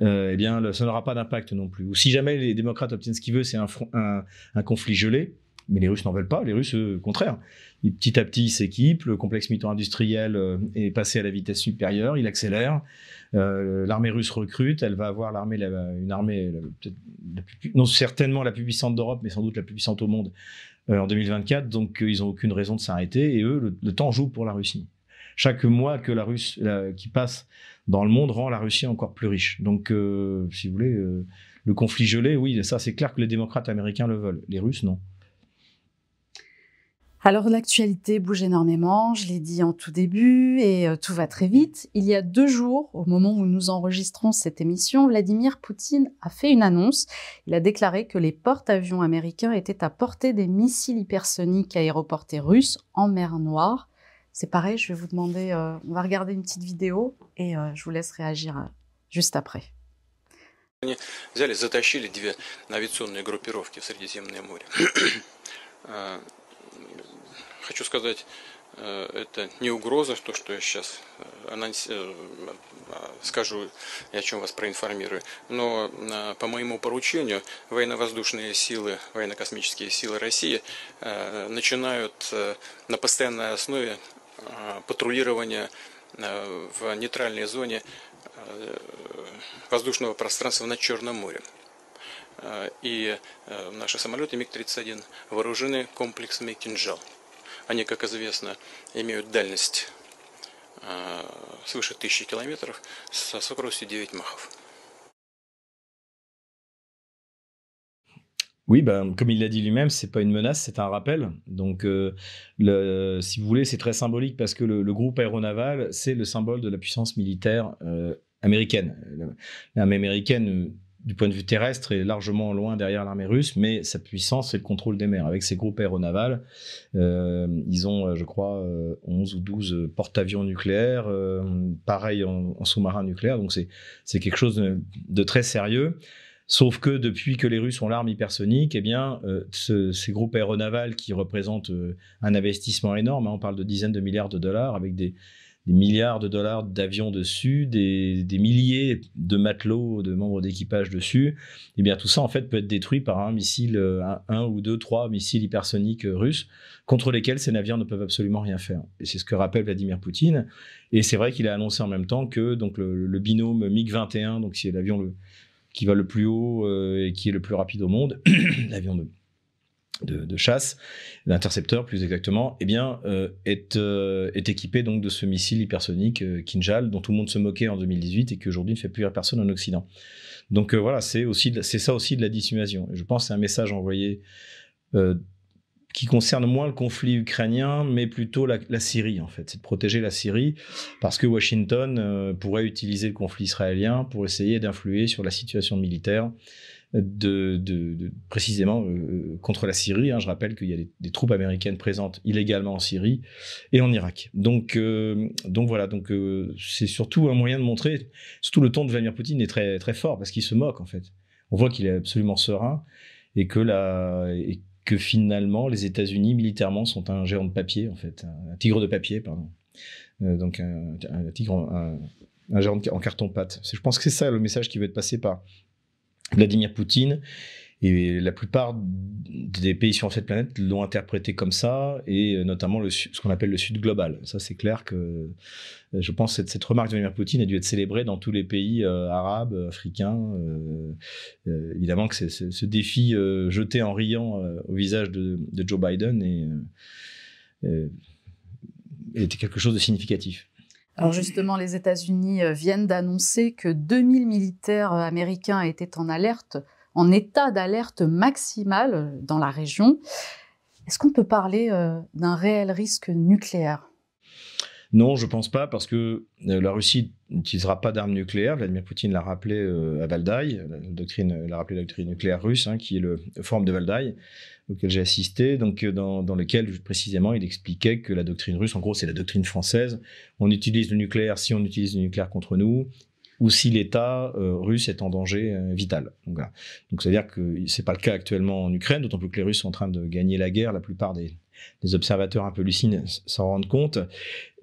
Speaker 2: euh, eh bien, ça n'aura pas d'impact non plus. Ou si jamais les démocrates obtiennent ce qu'ils veulent, c'est un, conflit gelé, mais les Russes n'en veulent pas. Les Russes, au contraire, petit à petit, ils s'équipent. Le complexe militaro-industriel est passé à la vitesse supérieure. Il accélère. Euh, l'armée russe recrute, elle va avoir une armée, non certainement la plus puissante d'Europe, mais sans doute la plus puissante au monde euh, en 2024. Donc euh, ils n'ont aucune raison de s'arrêter et eux, le, temps joue pour la Russie. Chaque mois que la Russe qui passe dans le monde rend la Russie encore plus riche. Donc, si vous voulez, le conflit gelé, oui, ça c'est clair que les démocrates américains le veulent. Les Russes, non.
Speaker 1: Alors l'actualité bouge énormément, je l'ai dit en tout début, et euh, tout va très vite. Il y a deux jours, au moment où nous enregistrons cette émission, Vladimir Poutine a fait une annonce. Il a déclaré que les porte-avions américains étaient à portée des missiles hypersoniques aéroportés russes en mer Noire. C'est pareil, je vais vous demander, euh, on va regarder une petite vidéo et euh, je vous laisse réagir juste après. [CLEARS THROAT]
Speaker 4: хочу сказать, э, это не угроза, то, что я сейчас э, анонси... Э, скажу, и о чем вас проинформирую. Но по моему поручению военно-воздушные силы, военно-космические силы России начинают на постоянной основе патрулирование в нейтральной зоне воздушного пространства над Черным морем. И наши самолеты МиГ-31 вооружены комплексами «Кинжал». Они, как известно, имеют э,
Speaker 2: Oui, ben, comme il l'a dit lui-même, c'est pas une menace, c'est un rappel. Donc, euh, si vous voulez, c'est très symbolique parce que le, groupe aéronaval, c'est le symbole de la puissance militaire euh, américaine. Américaine euh, du point de vue terrestre, est largement loin derrière l'armée russe, mais sa puissance, c'est le contrôle des mers. Avec ses groupes aéronavals, euh, ils ont, euh, je crois, 11 euh, ou 12 porte-avions nucléaires, pareil en, sous-marin nucléaire, donc c'est quelque chose de, très sérieux. Sauf que depuis que les Russes ont l'arme hypersonique, eh bien, ces groupes aéronavals qui représentent un investissement énorme, hein, on parle de dizaines de milliards de dollars avec des, des milliards de dollars d'avions dessus, des, milliers de matelots, de membres d'équipage dessus, et eh bien tout ça en fait peut être détruit par un missile, euh, un, ou deux, trois missiles hypersoniques euh, russes contre lesquels ces navires ne peuvent absolument rien faire. Et c'est ce que rappelle Vladimir Poutine. Et c'est vrai qu'il a annoncé en même temps que donc le, binôme MiG-21, donc c'est l'avion qui va le plus haut euh, et qui est le plus rapide au monde, [CLEARS THROAT] l'avion de de, chasse, d'intercepteur plus exactement, eh bien, euh, est, euh, est équipé donc de ce missile hypersonique euh, Kinjal dont tout le monde se moquait en 2018 et qui aujourd'hui ne fait plus rire personne en Occident. Donc voilà, c'est aussi c'est ça aussi de la dissuasion. Et je pense c'est un message envoyé qui concerne moins le conflit ukrainien, mais plutôt la, la Syrie en fait, c'est de protéger la Syrie parce que Washington pourrait utiliser le conflit israélien pour essayer d'influer sur la situation militaire précisément euh, euh, contre la Syrie. Hein. Je rappelle qu'il y a des, troupes américaines présentes illégalement en Syrie et en Irak. Donc, euh, donc voilà, donc c'est surtout un moyen de montrer. Surtout le ton de Vladimir Poutine est très très fort parce qu'il se moque en fait. On voit qu'il est absolument serein et que la et que finalement les États-Unis militairement sont un géant de papier en fait, un, tigre de papier pardon. donc un, tigre, un géant en carton pâte. Je pense que c'est ça le message qui veut être passé par Vladimir Poutine. Et la plupart des pays sur cette planète l'ont interprété comme ça, et euh, notamment ce qu'on appelle le Sud global. Ça, c'est clair que euh, je pense que cette, remarque de Vladimir Poutine a dû être célébrée dans tous les pays euh, arabes, africains. évidemment que c'est ce défi jeté en riant au visage de, Joe Biden était quelque chose de significatif.
Speaker 1: Alors justement, les États-Unis euh, viennent d'annoncer que 2000 militaires euh, américains étaient en alerte, en état d'alerte maximale euh, dans la région. Est-ce qu'on peut parler d'un réel risque nucléaire?
Speaker 2: Non, je pense pas, parce que la Russie n'utilisera pas d'armes nucléaires. Vladimir Poutine l'a rappelé à Valdaï, la doctrine, rappelé la doctrine nucléaire russe, hein, qui est le forme de Valdaï auquel j'ai assisté, donc euh, dans, dans, lequel précisément il expliquait que la doctrine russe, en gros, c'est la doctrine française. On utilise le nucléaire si on utilise le nucléaire contre nous, ou si l'État euh, russe est en danger euh, vital. Donc, donc c'est-à-dire que c'est pas le cas actuellement en Ukraine, d'autant plus que les Russes sont en train de gagner la guerre. La plupart des, observateurs un peu lucides s'en rendent compte.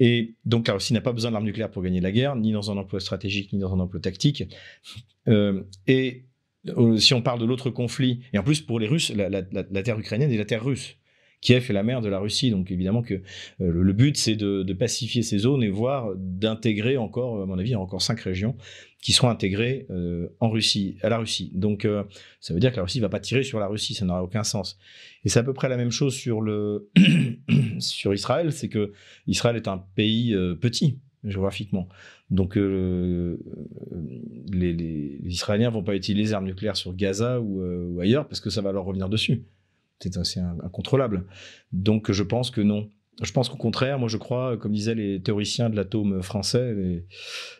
Speaker 2: Et donc la Russie n'a pas besoin d'armes nucléaires pour gagner la guerre, ni dans un emploi stratégique, ni dans un emploi tactique. Euh, et si on parle de l'autre conflit, et en plus pour les Russes, la, terre ukrainienne est la terre russe. Kiev est la mer de la Russie, donc évidemment que euh, le, but c'est de, pacifier ces zones et voire d'intégrer encore, à mon avis, encore cinq régions qui seront intégrées euh, en Russie, à la Russie. Donc ça veut dire que la Russie ne va pas tirer sur la Russie, ça n'aura aucun sens. Et c'est à peu près la même chose sur le [COUGHS] sur Israël, c'est que Israël est un pays petit géographiquement. Donc euh, les, les, Israéliens vont pas utiliser les armes nucléaires sur Gaza euh, ou, ailleurs parce que ça va leur revenir dessus. C'est assez incontrôlable. Donc je pense que non. Je pense qu'au contraire, moi je crois, comme disaient les théoriciens de l'atome français,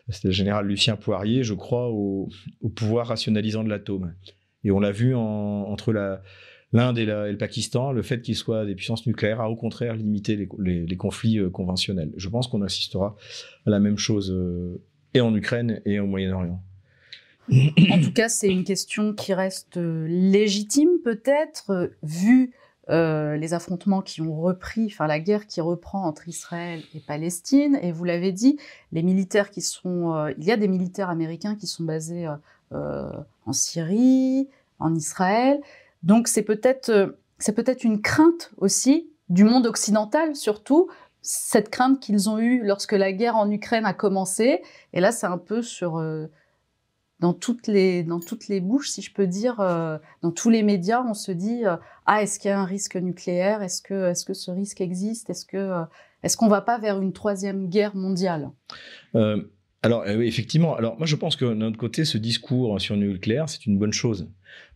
Speaker 2: c'était le général Lucien Poirier, je crois au, pouvoir rationalisant de l'atome. Et on l'a vu entre l'Inde et, le Pakistan, le fait qu'ils soient des puissances nucléaires a au contraire limité les, conflits euh, conventionnels. Je pense qu'on assistera à la même chose euh, et en Ukraine et au Moyen-Orient.
Speaker 1: En tout cas, c'est une question qui reste légitime peut-être, vu euh, les affrontements qui ont repris, enfin la guerre qui reprend entre Israël et Palestine. Et vous l'avez dit, les militaires qui sont, euh, il y a des militaires américains qui sont basés euh, en Syrie, en Israël. Donc c'est peut-être, c'est peut-être une crainte aussi du monde occidental surtout, cette crainte qu'ils ont eue lorsque la guerre en Ukraine a commencé. Et là, c'est un peu sur dans toutes les dans toutes les bouches, si je peux dire, euh, dans tous les médias, on se dit euh, ah est-ce qu'il y a un risque nucléaire? Est-ce que est-ce que ce risque existe? Est-ce que euh, est-ce qu'on va pas vers une troisième guerre mondiale?
Speaker 2: Alors oui, effectivement. Alors moi je pense que de notre côté, ce discours sur le nucléaire, c'est une bonne chose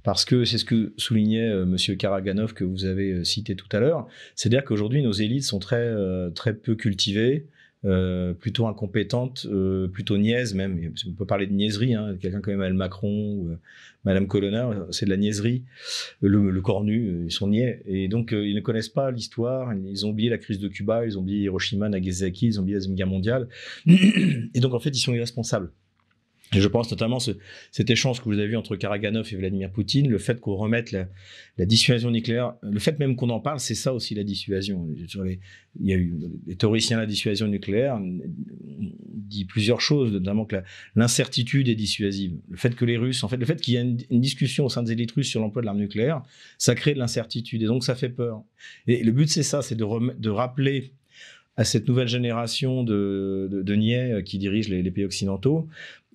Speaker 2: parce que c'est ce que soulignait Monsieur Karaganov que vous avez cité tout à l'heure. C'est-à-dire qu'aujourd'hui nos élites sont très très peu cultivées. Euh, plutôt incompétente, euh, plutôt niaise même. On peut parler de niaiserie. Hein. Quelqu'un comme Emmanuel Macron ou euh, Madame Colonna, c'est de la niaiserie. Le, cornu, ils sont niais. Et donc, ils ne connaissent pas l'histoire. Ils ont oublié la crise de Cuba, ils ont oublié Hiroshima, Nagasaki, ils ont oublié la Deuxième Guerre mondiale. [CLEARS THROAT] Et donc, en fait, ils sont irresponsables. Et je pense notamment ce, cet échange que vous avez vu entre Karaganov et Vladimir Poutine, le fait qu'on remette la, la, dissuasion nucléaire, le fait même qu'on en parle, c'est ça aussi la dissuasion. il y a eu les théoriciens de la dissuasion nucléaire dit plusieurs choses, notamment que l'incertitude est dissuasive. Le fait que les Russes, en fait, le fait qu'il y ait une, discussion au sein des élites russes sur l'emploi de l'arme nucléaire, ça crée de l'incertitude et donc ça fait peur. Et le but c'est ça, c'est de, de rappeler à cette nouvelle génération de, de, de niais euh, qui dirigent les, les pays occidentaux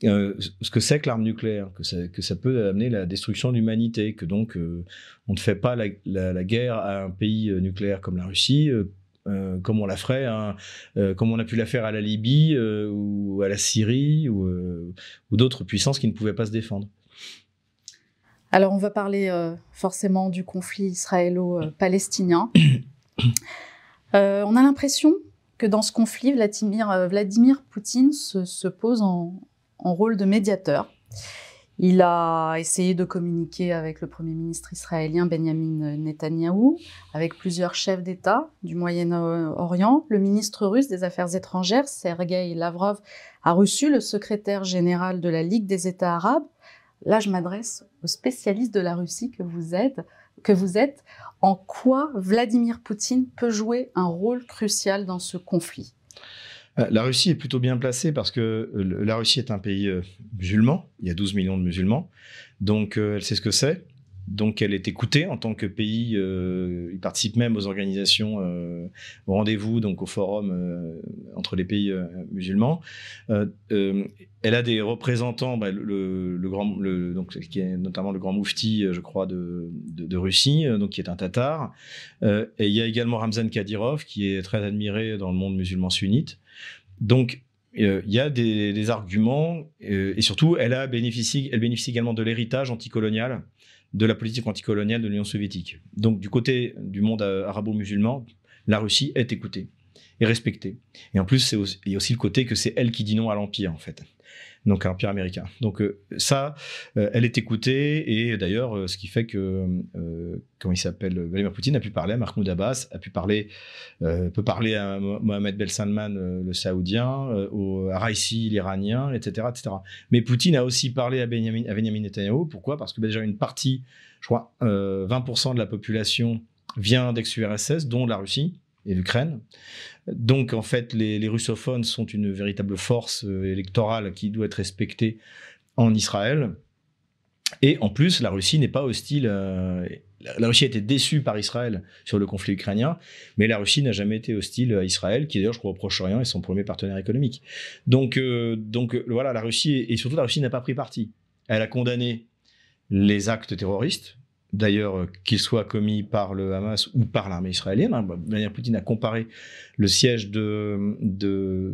Speaker 2: euh, ce que c'est que l'arme nucléaire, que ça, que ça, peut amener la destruction de l'humanité, que donc euh, on ne fait pas la, la, guerre à un pays nucléaire comme la Russie, euh, comme on la ferait, hein, comme on a pu la faire à la Libye ou à la Syrie ou, ou d'autres puissances qui ne pouvaient pas se défendre.
Speaker 1: Alors on va parler forcément du conflit israélo-palestinien. [COUGHS] on a l'impression que dans ce conflit, Vladimir, Vladimir Poutine se, se pose en, en rôle de médiateur. Il a essayé de communiquer avec le Premier ministre israélien Benjamin Netanyahou, avec plusieurs chefs d'État du Moyen-Orient. Le ministre russe des Affaires étrangères, Sergei Lavrov, a reçu le secrétaire général de la Ligue des États arabes. Là, je m'adresse aux spécialistes de la Russie que vous êtes. Que vous êtes. En quoi Vladimir Poutine peut jouer un rôle crucial dans ce conflit
Speaker 2: euh, la Russie est plutôt bien placée parce que euh, la Russie est un pays euh, musulman. Il y a 12 millions de musulmans. Donc, elle sait ce que c'est. Donc, elle est écoutée en tant que pays. il participe même aux organisations, au rendez-vous, donc au forum entre les pays musulmans. elle a des représentants, bah, le, grand, donc qui est notamment le grand moufti, je crois, de, Russie, donc qui est un tatar. et il y a également Ramzan Kadyrov, qui est très admiré dans le monde musulman sunnite. Donc, euh, il y a des, arguments euh, et surtout, elle, a elle bénéficie également de l'héritage anticolonial de la politique anticoloniale de l'Union soviétique. Donc, du côté du monde euh, arabo-musulman, la Russie est écoutée et respectée. Et en plus, il y a aussi le côté que c'est elle qui dit non à l'Empire, en fait donc un empire américain. Donc euh, ça, euh, elle est écoutée et d'ailleurs, euh, ce qui fait que, comment il s'appelle, Vladimir Poutine a pu parler à Mahmoud Abbas, a pu parler, peut parler à Mohamed Ben Salman, le Saoudien, au, Raisi, l'Iranien, etc., etc. Mais Poutine a aussi parlé à Benjamin, à Benjamin Netanyahu. Pourquoi? Parce que déjà une partie, je crois, 20% de la population vient d'ex-URSS, dont la Russie et l'Ukraine. Donc, en fait, les, russophones sont une véritable force euh, électorale qui doit être respectée en Israël. Et en plus, la Russie n'est pas hostile. Euh, la Russie a été déçue par Israël sur le conflit ukrainien, mais la Russie n'a jamais été hostile à Israël, qui d'ailleurs, je crois, au Proche-Orient est son premier partenaire économique. Donc, euh, donc voilà, la Russie, et surtout la Russie n'a pas pris parti. Elle a condamné les actes terroristes, d'ailleurs euh, qu'il soit commis par le Hamas ou par l'armée israélienne. Hein. Vladimir Poutine a comparé le siège de, de,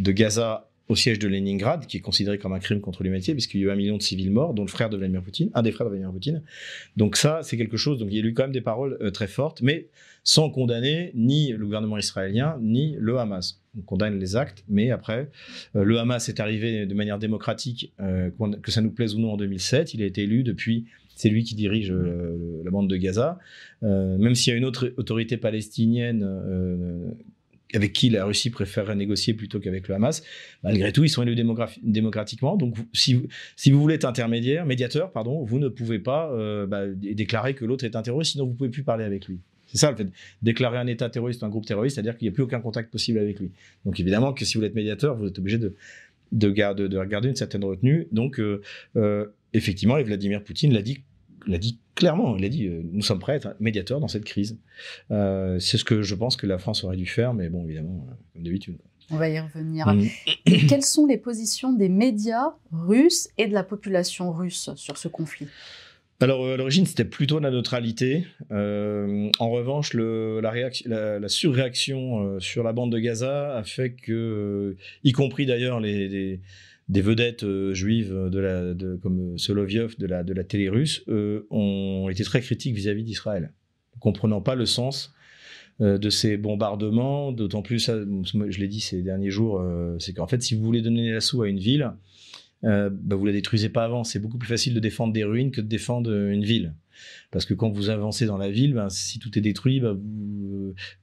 Speaker 2: Gaza au siège de Leningrad, qui est considéré comme un crime contre l'humanité, puisqu'il y a eu un million de civils morts, dont le frère de Vladimir Poutine, un des frères de Vladimir Poutine. Donc ça, c'est quelque chose. Donc il y a eu quand même des paroles euh, très fortes, mais sans condamner ni le gouvernement israélien ni le Hamas. On condamne les actes, mais après, euh, le Hamas est arrivé de manière démocratique, euh, que ça nous plaise ou non, en 2007. Il a été élu depuis c'est lui qui dirige la bande de Gaza. même s'il y a une autre autorité palestinienne avec qui la Russie préférerait négocier plutôt qu'avec le Hamas, malgré tout, ils sont élus démocratiquement. Donc, si, vous, voulez être intermédiaire, médiateur, pardon, vous ne pouvez pas euh, bah, déclarer que l'autre est un terroriste, sinon vous ne pouvez plus parler avec lui. C'est ça le fait. Déclarer un État terroriste ou un groupe terroriste, c'est-à-dire qu'il n'y a plus aucun contact possible avec lui. Donc, évidemment que si vous êtes médiateur, vous êtes obligé de, de, garder, de regarder une certaine retenue. Donc, euh, euh, effectivement, et Vladimir Poutine l'a dit l'a dit clairement. Il a dit euh, nous sommes prêts à être médiateurs dans cette crise. C'est ce que je pense que la France aurait dû faire, mais bon, évidemment, comme d'habitude.
Speaker 1: On va y revenir. Mm. [COUGHS] quelles sont les positions des médias russes et de la population russe sur ce conflit?
Speaker 2: Alors, à l'origine, c'était plutôt la neutralité. en revanche, la, la, surréaction sur la bande de Gaza a fait que, y compris d'ailleurs les, des vedettes euh, juives de la, comme Solovyov de la, la télé russe euh, ont été très critiques vis-à-vis d'Israël, comprenant pas le sens euh, de ces bombardements, d'autant plus, je l'ai dit ces derniers jours, c'est qu'en fait, si vous voulez donner l'assaut à une ville, bah, vous la détruisez pas avant. C'est beaucoup plus facile de défendre des ruines que de défendre une ville. Parce que quand vous avancez dans la ville, ben, si tout est détruit, ben,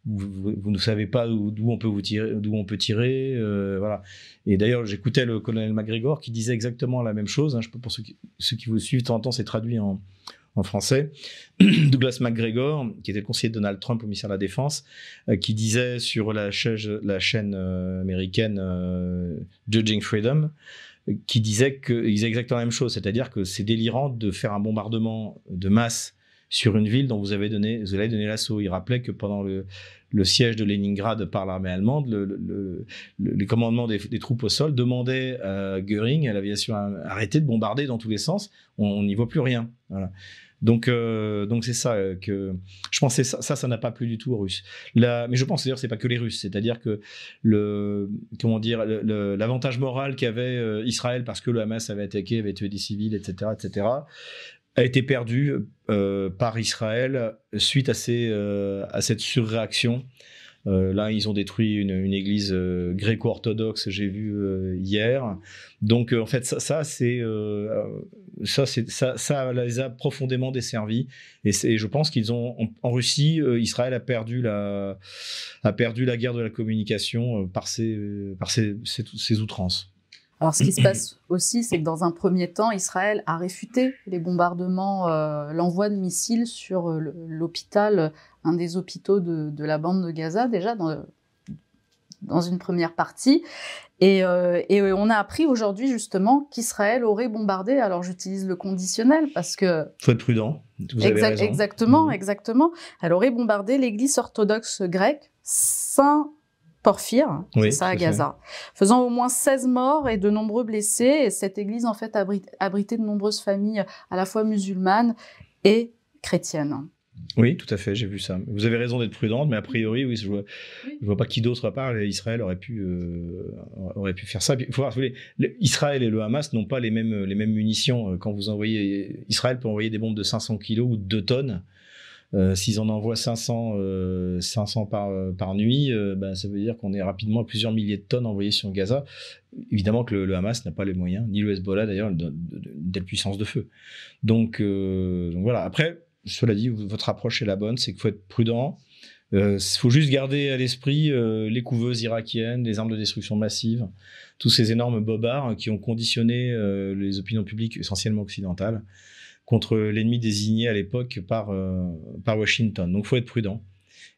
Speaker 2: vous, ne savez pas d'où on peut tirer, euh. Et d'ailleurs, j'écoutais le colonel McGregor qui disait exactement la même chose. Hein. je peux pour ceux qui, vous suivent, de temps en temps, c'est traduit en, français. [CLEARS THROAT] Douglas McGregor, qui était le conseiller de Donald Trump au ministère de la Défense, euh, qui disait sur la, chaîne, euh, américaine Judging Freedom qui disait qu'ils disait exactement la même chose, c'est-à-dire que c'est délirant de faire un bombardement de masse sur une ville dont vous avez donné, donné l'assaut. Il rappelait que pendant le, siège de Leningrad par l'armée allemande, le, les commandements des, troupes au sol demandaient à Goering, à l'aviation, arrêter de bombarder dans tous les sens. On n'y voit plus rien. Donc, euh, donc c'est ça euh, que je pensais ça, ça, n'a pas plu du tout aux Russes. mais je pense d'ailleurs c'est pas que les Russes, c'est-à-dire que le comment dire l'avantage moral qu'avait euh, Israël parce que le Hamas avait attaqué, avait tué des civils, etc., etc., a été perdu par Israël suite à ces à cette surréaction euh, là, ils ont détruit une, église euh, gréco-orthodoxe, j'ai vu euh, hier. Donc, en fait, ça, ça les a profondément desservis. Et, je pense qu'ils ont en, Russie, Israël a perdu la guerre de la communication par ses, ses outrances.
Speaker 1: Alors, ce qui se passe [CLEARS THROAT] aussi, c'est que dans un premier temps, Israël a réfuté les bombardements, l'envoi de missiles sur l'hôpital un des hôpitaux de, la bande de Gaza, déjà dans, dans une première partie. Et, euh, on a appris aujourd'hui justement qu'Israël aurait bombardé. Alors j'utilise le conditionnel parce que.
Speaker 2: Faut être prudent. Vous avez raison.
Speaker 1: Exactement, mhm. exactement. Elle aurait bombardé l'église orthodoxe grecque Saint Porphyre, c'est ça à Gaza, faisant au moins 16 morts et de nombreux blessés. Et cette église en fait abritait de nombreuses familles à la fois musulmanes et chrétiennes.
Speaker 2: Oui, tout à fait, j'ai vu ça. Vous avez raison d'être prudente, mais a priori, oui, je vois, vois pas qui d'autre à part Israël aurait pu, euh, aurait pu faire ça. Il faut voir, Israël et le Hamas n'ont pas les mêmes, les mêmes munitions. Quand vous envoyez, Israël peut envoyer des bombes de 500 kilos ou de 2 tonnes. Euh, S'ils en envoient 500, 500 euh, par, par nuit, euh, ben, ça veut dire qu'on est rapidement à plusieurs milliers de tonnes envoyées sur Gaza. Évidemment que le, Hamas n'a pas les moyens, ni le Hezbollah d'ailleurs, d'une puissance de feu. Donc, voilà. Après, cela dit, votre approche est la bonne, c'est qu'il faut être prudent. Il euh, faut juste garder à l'esprit euh, les couveuses irakiennes, les armes de destruction massive, tous ces énormes bobards qui ont conditionné euh, les opinions publiques essentiellement occidentales contre l'ennemi désigné à l'époque par, par Washington. Donc il faut être prudent.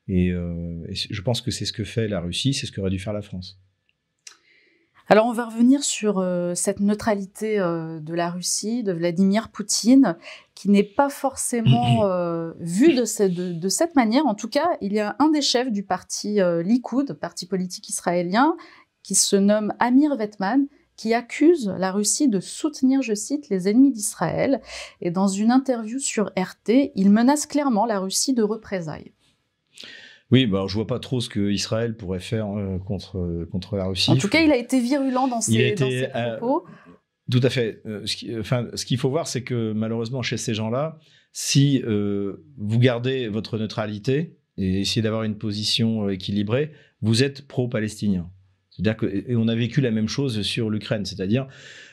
Speaker 2: Et, et je pense que c'est ce que fait la Russie, c'est ce qu'aurait dû faire la France.
Speaker 1: Alors on va revenir sur euh, cette neutralité euh, de la Russie, de Vladimir Poutine, qui n'est pas forcément [CLEARS THROAT] euh, vue de, cette manière. En tout cas, il y a un des chefs du parti Likoud, parti politique israélien, qui se nomme Amir Vetman, qui accuse la Russie de soutenir, je cite, les ennemis d'Israël. Et dans une interview sur RT, il menace clairement la Russie de représailles.
Speaker 2: Oui, bah, je vois pas trop ce que Israël pourrait faire contre, contre la Russie.
Speaker 1: En tout cas, il a été virulent dans ses, dans ses propos.
Speaker 2: Tout à fait. ce enfin, ce qu'il faut voir, c'est que malheureusement, chez ces gens-là, si vous gardez votre neutralité et essayez d'avoir une position équilibrée, vous êtes pro-palestinien. C'est-à-dire que, et on a vécu la même chose sur l'Ukraine, c'est-à-dire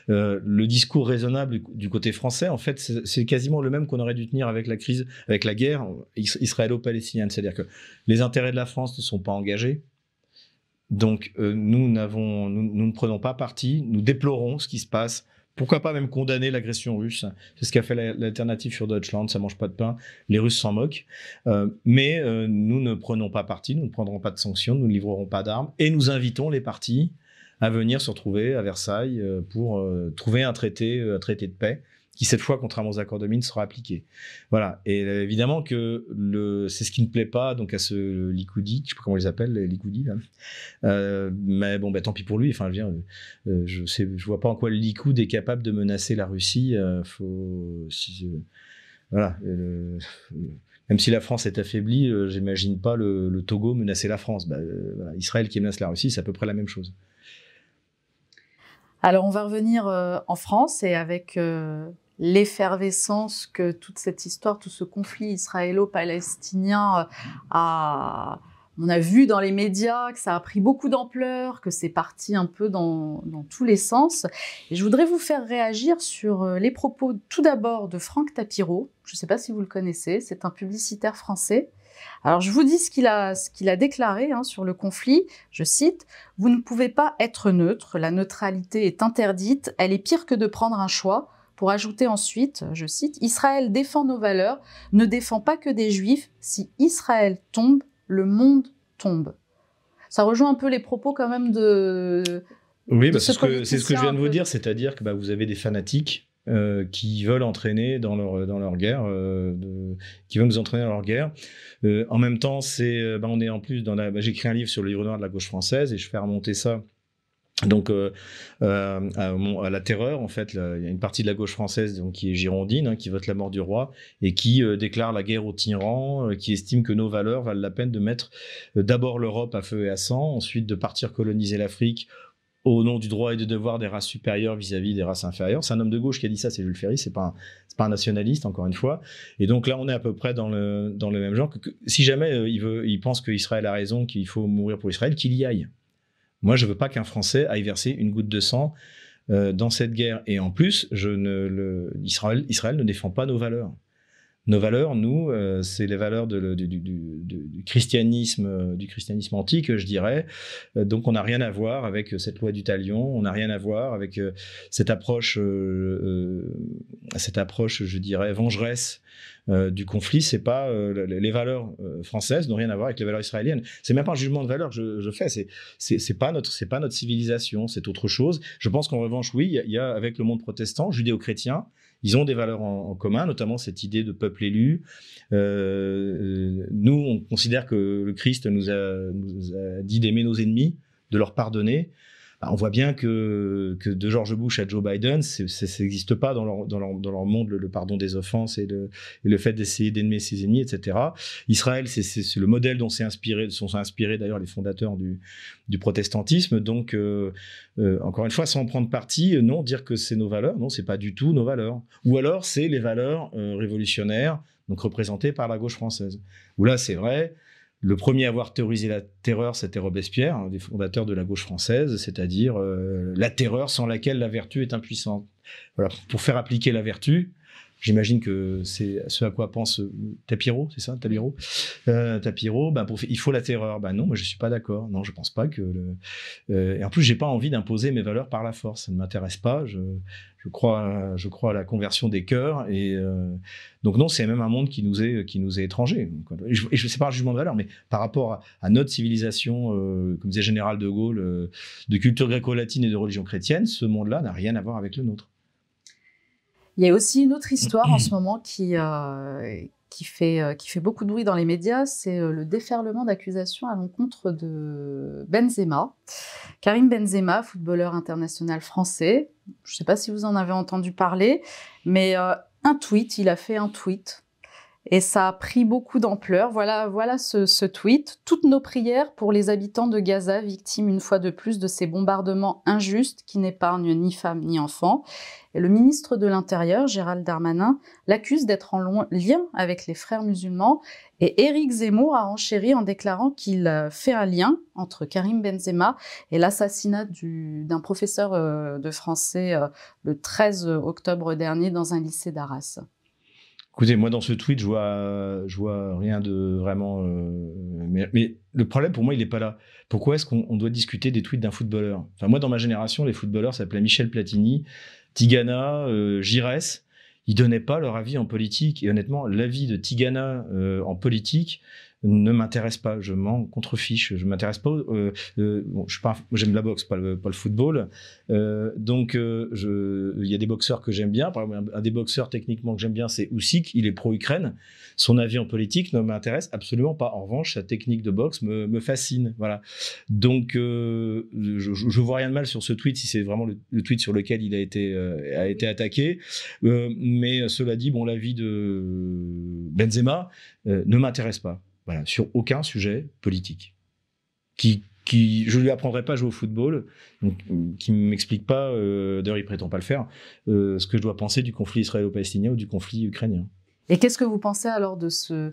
Speaker 2: euh, le discours raisonnable du côté français, en fait, c'est quasiment le même qu'on aurait dû tenir avec la crise, avec la guerre israélo-palestinienne. C'est-à-dire que les intérêts de la France ne sont pas engagés. Donc, euh, nous, nous, nous ne prenons pas parti, nous déplorons ce qui se passe pourquoi pas même condamner l'agression russe? C'est ce qu'a fait l'alternative sur Deutschland, ça mange pas de pain, les Russes s'en moquent. Euh, mais euh, nous ne prenons pas parti, nous ne prendrons pas de sanctions, nous ne livrerons pas d'armes et nous invitons les partis à venir se retrouver à Versailles euh, pour trouver un traité, un traité de paix qui cette fois, contrairement aux accords de Mine, sera appliqué. Voilà. Et euh, évidemment que c'est ce qui ne plaît pas donc à ce Likoudi, je sais pas comment ils appellent les Likoudi là. Euh, mais bon, bah, tant pis pour lui. Enfin, je viens, euh, je sais, je vois pas en quoi le Likoud est capable de menacer la Russie. faut, si, voilà. même si la France est affaiblie, j'imagine pas le, Togo menacer la France. Bah, Israël qui menace la Russie, c'est à peu près la même chose.
Speaker 1: Alors on va revenir en France et avec l'effervescence que toute cette histoire, tout ce conflit israélo-palestinien euh, a, on a vu dans les médias que ça a pris beaucoup d'ampleur, que c'est parti un peu dans, tous les sens. Et je voudrais vous faire réagir sur euh, les propos tout d'abord de Franck Tapiro. Je ne sais pas si vous le connaissez, c'est un publicitaire français. Alors je vous dis ce qu'il a, déclaré hein, sur le conflit. Je cite Vous ne pouvez pas être neutre. La neutralité est interdite. Elle est pire que de prendre un choix pour ajouter ensuite, je cite, Israël défend nos valeurs, ne défend pas que des juifs. Si Israël tombe, le monde tombe. Ça rejoint un peu les propos quand même de...
Speaker 2: Oui, bah, c'est ce, que, ce que je viens de vous dire, c'est-à-dire que bah, vous avez des fanatiques euh, qui veulent entraîner dans leur, dans leur guerre, euh, qui veulent nous entraîner dans leur guerre. Euh, en même temps, c'est, bah, on est en plus dans la, j'ai écrit un livre sur le livre noir de la gauche française et je fais remonter ça donc euh, euh, à, la terreur, en fait, il y a une partie de la gauche française donc, qui est girondine, hein, qui vote la mort du roi et qui euh, déclare la guerre aux tyrans, qui estime que nos valeurs valent la peine de mettre d'abord l'Europe à feu et à sang, ensuite de partir coloniser l'Afrique au nom du droit et du devoir des races supérieures vis-à-vis des races inférieures. C'est un homme de gauche qui a dit ça, c'est Jules Ferry, c'est pas un, pas un nationaliste encore une fois. Et donc là, on est à peu près dans le dans le même genre. Que, si jamais il veut, il pense qu'Israël a raison, qu'il faut mourir pour Israël, qu'il y aille. Moi, je veux pas qu'un Français aille verser une goutte de sang euh, dans cette guerre. Et en plus, ne, Israël ne défend pas nos valeurs. Nos valeurs, nous, euh, c'est les valeurs du, christianisme, euh, du christianisme antique, je dirais. donc, on n'a rien à voir avec cette loi du talion. On n'a rien à voir avec cette approche, cette approche, je dirais, vengeresse euh, du conflit, c'est pas euh, les valeurs euh, françaises n'ont rien à voir avec les valeurs israéliennes. C'est même pas un jugement de valeur que je, fais. C'est c'est pas notre c'est pas notre civilisation, c'est autre chose. Je pense qu'en revanche, oui, il y, a avec le monde protestant, judéo-chrétien, ils ont des valeurs en, commun, notamment cette idée de peuple élu. nous, on considère que le Christ nous a, nous a dit d'aimer nos ennemis, de leur pardonner. Bah, on voit bien que, que de George Bush à Joe Biden, ça n'existe pas dans leur, dans, leur, dans leur, monde, le, pardon des offenses et, le, et le fait d'essayer d'aimer ses ennemis, etc. Israël, c'est le modèle dont s'est inspiré, sont inspirés d'ailleurs les fondateurs du, du protestantisme. Donc, euh, euh, encore une fois, sans prendre parti, euh, non, dire que c'est nos valeurs, non, c'est pas du tout nos valeurs. Ou alors, c'est les valeurs révolutionnaires, donc représentées par la gauche française. Où là, c'est vrai, le premier à avoir théorisé la terreur, c'était Robespierre, un des fondateurs de la gauche française, c'est-à-dire euh, la terreur sans laquelle la vertu est impuissante. Voilà, pour faire appliquer la vertu, J'imagine que c'est ce à quoi pense euh, Tapiro, c'est ça, Tapiro euh, Tapiro, ben il faut la terreur. Ben non, moi je suis pas d'accord. Non, je pense pas que. Euh, et en plus, j'ai pas envie d'imposer mes valeurs par la force. Ça ne m'intéresse pas. Je, crois, je crois à la conversion des cœurs. Et euh, donc non, c'est même un monde qui nous est qui nous est étranger. Et je, ne sais pas un jugement de valeur, mais par rapport à, notre civilisation, comme disait Général de Gaulle, de culture gréco-latine et de religion chrétienne, ce monde-là n'a rien à voir avec le nôtre.
Speaker 1: Il y a aussi une autre histoire en ce [CLEARS THROAT] moment qui, euh, qui, fait, euh, qui fait beaucoup de bruit dans les médias, c'est euh, le déferlement d'accusations à l'encontre de Benzema. Karim Benzema, footballeur international français, je ne sais pas si vous en avez entendu parler, mais un tweet, il a fait un tweet et ça a pris beaucoup d'ampleur. Voilà, voilà ce, tweet. Toutes nos prières pour les habitants de Gaza, victimes une fois de plus de ces bombardements injustes qui n'épargnent ni femmes ni enfants. Et le ministre de l'Intérieur, Gérald Darmanin, l'accuse d'être en lien avec les frères musulmans. Et Éric Zemmour a enchéri en déclarant qu'il fait un lien entre Karim Benzema et l'assassinat d'un professeur euh, de français euh, le 13 octobre dernier dans un lycée d'Arras.
Speaker 2: Écoutez, moi dans ce tweet, je vois, je vois rien de vraiment. Euh, mais, le problème pour moi, il n'est pas là. Pourquoi est-ce qu'on doit discuter des tweets d'un footballeur? Enfin, moi, dans ma génération, les footballeurs s'appelaient Michel Platini, Tigana, euh, Giresse. Ils donnaient pas leur avis en politique. Et honnêtement, l'avis de Tigana euh, en politique, ne m'intéresse pas. Je m'en contrefiche. Je m'intéresse pas. Euh, euh, je pas, j'aime la boxe, pas le, football. Euh, donc, il y a des boxeurs que j'aime bien. Par exemple, un, des boxeurs techniquement que j'aime bien, c'est Usyk. Il est pro-Ukraine. Son avis en politique ne m'intéresse absolument pas. En revanche, sa technique de boxe me, fascine. Voilà. Donc, je, vois rien de mal sur ce tweet si c'est vraiment le, le, tweet sur lequel il a été a été attaqué. mais cela dit, bon, l'avis de Benzema ne m'intéresse pas sur aucun sujet politique. Qui, qui, je lui apprendrai pas à jouer au football, donc, qui m'explique pas, euh, d'ailleurs il prétend pas le faire, euh, ce que je dois penser du conflit israélo-palestinien ou du conflit ukrainien.
Speaker 1: Et qu'est-ce que vous pensez alors de ce,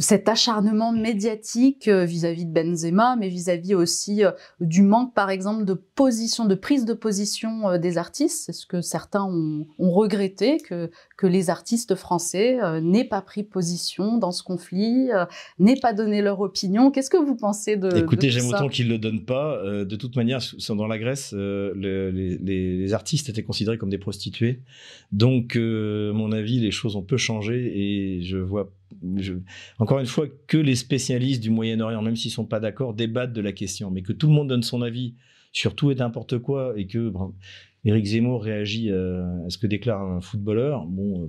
Speaker 1: de cet acharnement médiatique euh, vis-à-vis de Benzema, mais vis-à-vis aussi euh, du manque, par exemple, de position, de prise de position euh, des artistes. C'est ce que certains ont, regretté, que, que les artistes français n'aient pas pris position dans ce conflit, n'aient pas donné leur opinion. Qu'est-ce que vous pensez de
Speaker 2: Écoutez, j'aime autant qu'ils ne le donnent pas. de toute manière, dans la Grèce, les, les, artistes étaient considérés comme des prostituées. Donc, à mon avis, les choses ont peu changé et je vois encore une fois, que les spécialistes du Moyen-Orient, même s'ils sont pas d'accord, débattent de la question, mais que tout le monde donne son avis sur tout et n'importe quoi, et que Éric Zemmour réagit à, ce que déclare un footballeur, bon,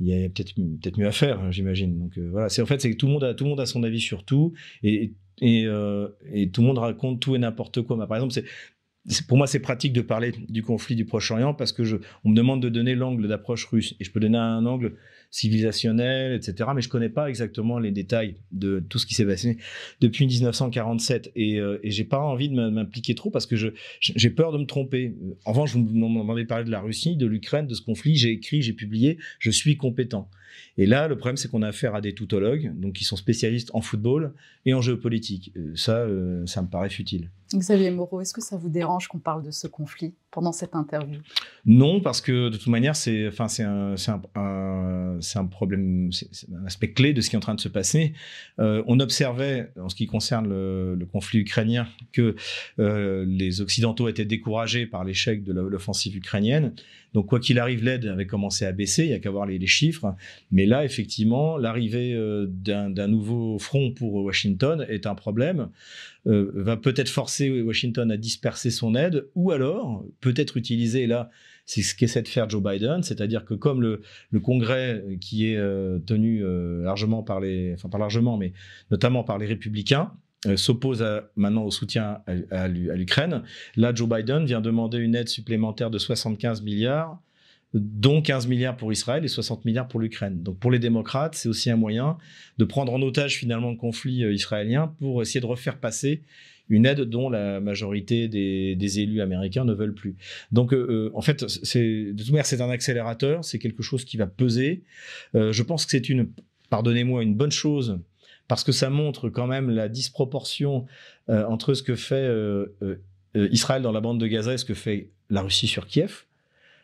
Speaker 2: il y a peut-être peut mieux à faire, hein, j'imagine. Donc euh, voilà, c'est en fait c'est que tout le monde a tout le monde a son avis sur tout, et euh, tout le monde raconte tout et n'importe quoi. par exemple, pour moi, c'est pratique de parler du conflit du Proche-Orient parce que on me demande de donner l'angle d'approche russe et je peux donner un angle civilisationnel, etc. Mais je connais pas exactement les détails de tout ce qui s'est passé depuis 1947 et, euh, et j'ai pas envie de m'impliquer trop parce que j'ai peur de me tromper. En revanche, vous m'avez parlé de la Russie, de l'Ukraine, de ce conflit. J'ai écrit, j'ai publié, je suis compétent. Et là, le problème, c'est qu'on a affaire à des toutologues, donc qui sont spécialistes en football et en géopolitique. Euh, ça, euh, ça me paraît futile.
Speaker 1: Xavier Moreau, est-ce que ça vous dérange qu'on parle de ce conflit pendant cette interview?
Speaker 2: Non, parce que de toute manière, c'est enfin, un, un, un, problème, c'est un aspect clé de ce qui est en train de se passer. Euh, on observait, en ce qui concerne le, conflit ukrainien, que les Occidentaux étaient découragés par l'échec de l'offensive ukrainienne. Donc, quoi qu'il arrive, l'aide avait commencé à baisser, il y a qu'à voir les, chiffres. Mais là, effectivement, l'arrivée euh, d'un nouveau front pour Washington est un problème, euh, va peut-être forcer Washington à disperser son aide, ou alors peut-être utiliser, là, c'est ce qu'essaie de faire Joe Biden, c'est-à-dire que comme le, Congrès qui est euh, tenu largement par les, enfin pas largement, mais notamment par les républicains, euh, s'oppose maintenant au soutien à, l'Ukraine. Là, Joe Biden vient demander une aide supplémentaire de 75 milliards, dont 15 milliards pour Israël et 60 milliards pour l'Ukraine. Donc pour les démocrates, c'est aussi un moyen de prendre en otage finalement le conflit euh, israélien pour essayer de refaire passer une aide dont la majorité des, élus américains ne veulent plus. Donc, euh, en fait, de toute manière, c'est un accélérateur, c'est quelque chose qui va peser. je pense que c'est une, pardonnez-moi, une bonne chose parce que ça montre quand même la disproportion euh, entre ce que fait euh, euh, Israël dans la bande de Gaza et ce que fait la Russie sur Kiev.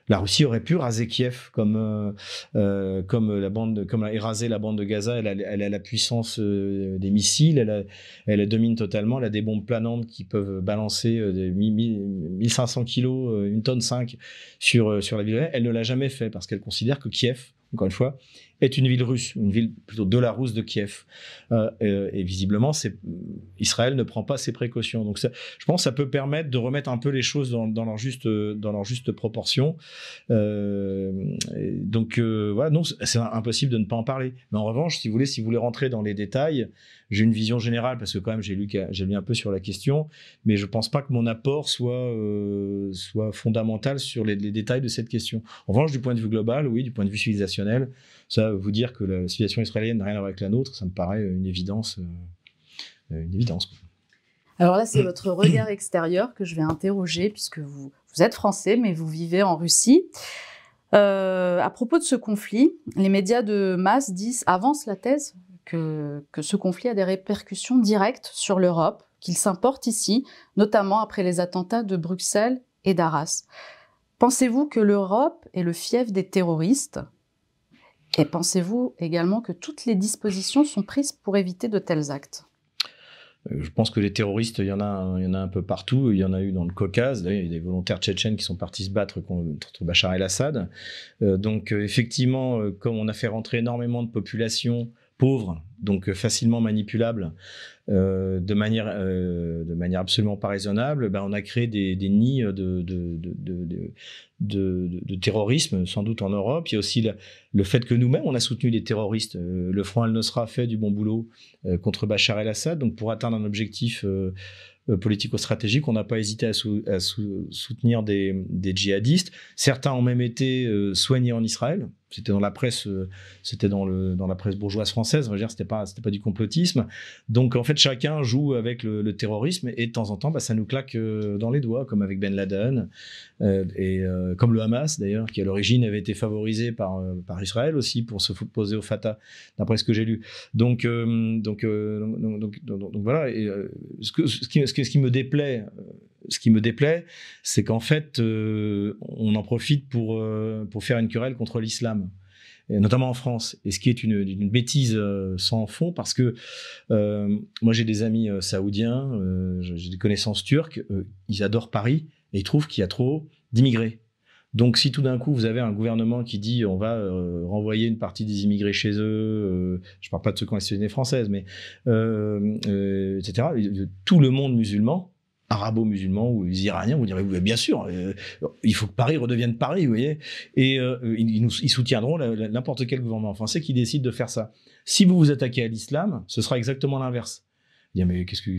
Speaker 2: La Russie aurait pu raser Kiev comme comme la bande comme rasé la bande de Gaza. Elle a, la puissance des missiles, elle, elle domine totalement. Elle a des bombes planantes qui peuvent balancer des 1500 kilos, une tonne 5 sur sur la ville. Elle ne l'a jamais fait parce qu'elle considère que Kiev, encore une fois, est une ville russe, une ville plutôt de la rousse de Kiev. Euh, euh, et visiblement, Israël ne prend pas ses précautions. Donc, je pense que ça peut permettre de remettre un peu les choses dans, leur, juste, dans leur juste proportion. Euh, donc, voilà, c'est impossible de ne pas en parler. Mais en revanche, si vous voulez, si vous voulez rentrer dans les détails, j'ai une vision générale parce que quand même j'ai lu un peu sur la question, mais je pense pas que mon apport soit soit fondamental sur les, détails de cette question. En revanche, du point de vue global, oui, du point de vue civilisationnel, ça vous dire que la situation israélienne n'a rien à voir avec la nôtre, ça me paraît une évidence. une évidence.
Speaker 1: Alors là, c'est votre regard extérieur que je vais interroger, puisque vous, vous êtes français, mais vous vivez en Russie. Euh, à propos de ce conflit, les médias de masse disent, avancent la thèse que, ce conflit a des répercussions directes sur l'Europe, qu'il s'importe ici, notamment après les attentats de Bruxelles et d'Arras. Pensez-vous que l'Europe est le fief des terroristes? Et pensez-vous également que toutes les dispositions sont prises pour éviter de tels actes?
Speaker 2: Euh, je pense que les terroristes, il y, en a, un peu partout. Il y en a eu dans le Caucase. Il y a des volontaires tchétchènes qui sont partis se battre contre Bachar el-Assad. Euh, donc, euh, effectivement, comme on a fait rentrer énormément de populations pauvres, donc facilement manipulables, de, manière, de manière absolument pas raisonnable, ben, on a créé des, nids de, terrorisme, sans doute en Europe. Il y a aussi le fait que nous-mêmes, on a soutenu les terroristes. Euh, le Front al-Nosra fait du bon boulot euh, contre Bachar el-Assad. Donc, pour atteindre un objectif euh, politico-stratégique, on n'a pas hésité à, soutenir des, djihadistes. Certains ont même été soignés en Israël. C'était dans la presse, euh, c'était dans, la presse bourgeoise française. On va c'était pas, du complotisme. Donc en fait, chacun joue avec le, terrorisme et de temps en temps, bah, ça nous claque euh, dans les doigts, comme avec Ben Laden euh, et comme le Hamas d'ailleurs, qui à l'origine avait été favorisé par Israël aussi pour se poser au Fatah, d'après ce que j'ai lu. Donc voilà. Ce, qui, me déplaît ce qui me déplaît, c'est qu'en fait, euh, on en profite pour, euh, pour faire une querelle contre l'islam, notamment en France. Et ce qui est une, bêtise euh, sans fond, parce que moi j'ai des amis saoudiens, j'ai des connaissances turques, ils adorent Paris et ils trouvent qu'il y a trop d'immigrés. Donc, si tout d'un coup vous avez un gouvernement qui dit on va renvoyer une partie des immigrés chez eux, je parle pas de ceux qui ont la française, mais etc. Tout le monde musulman arabo-musulmans ou les Iraniens, vous direz, bien sûr, euh, il faut que Paris redevienne Paris, vous voyez. Et euh, ils, ils, soutiendront n'importe quel gouvernement français qui décide de faire ça. Si vous vous attaquez à l'islam, ce sera exactement l'inverse. mais qu'est-ce que,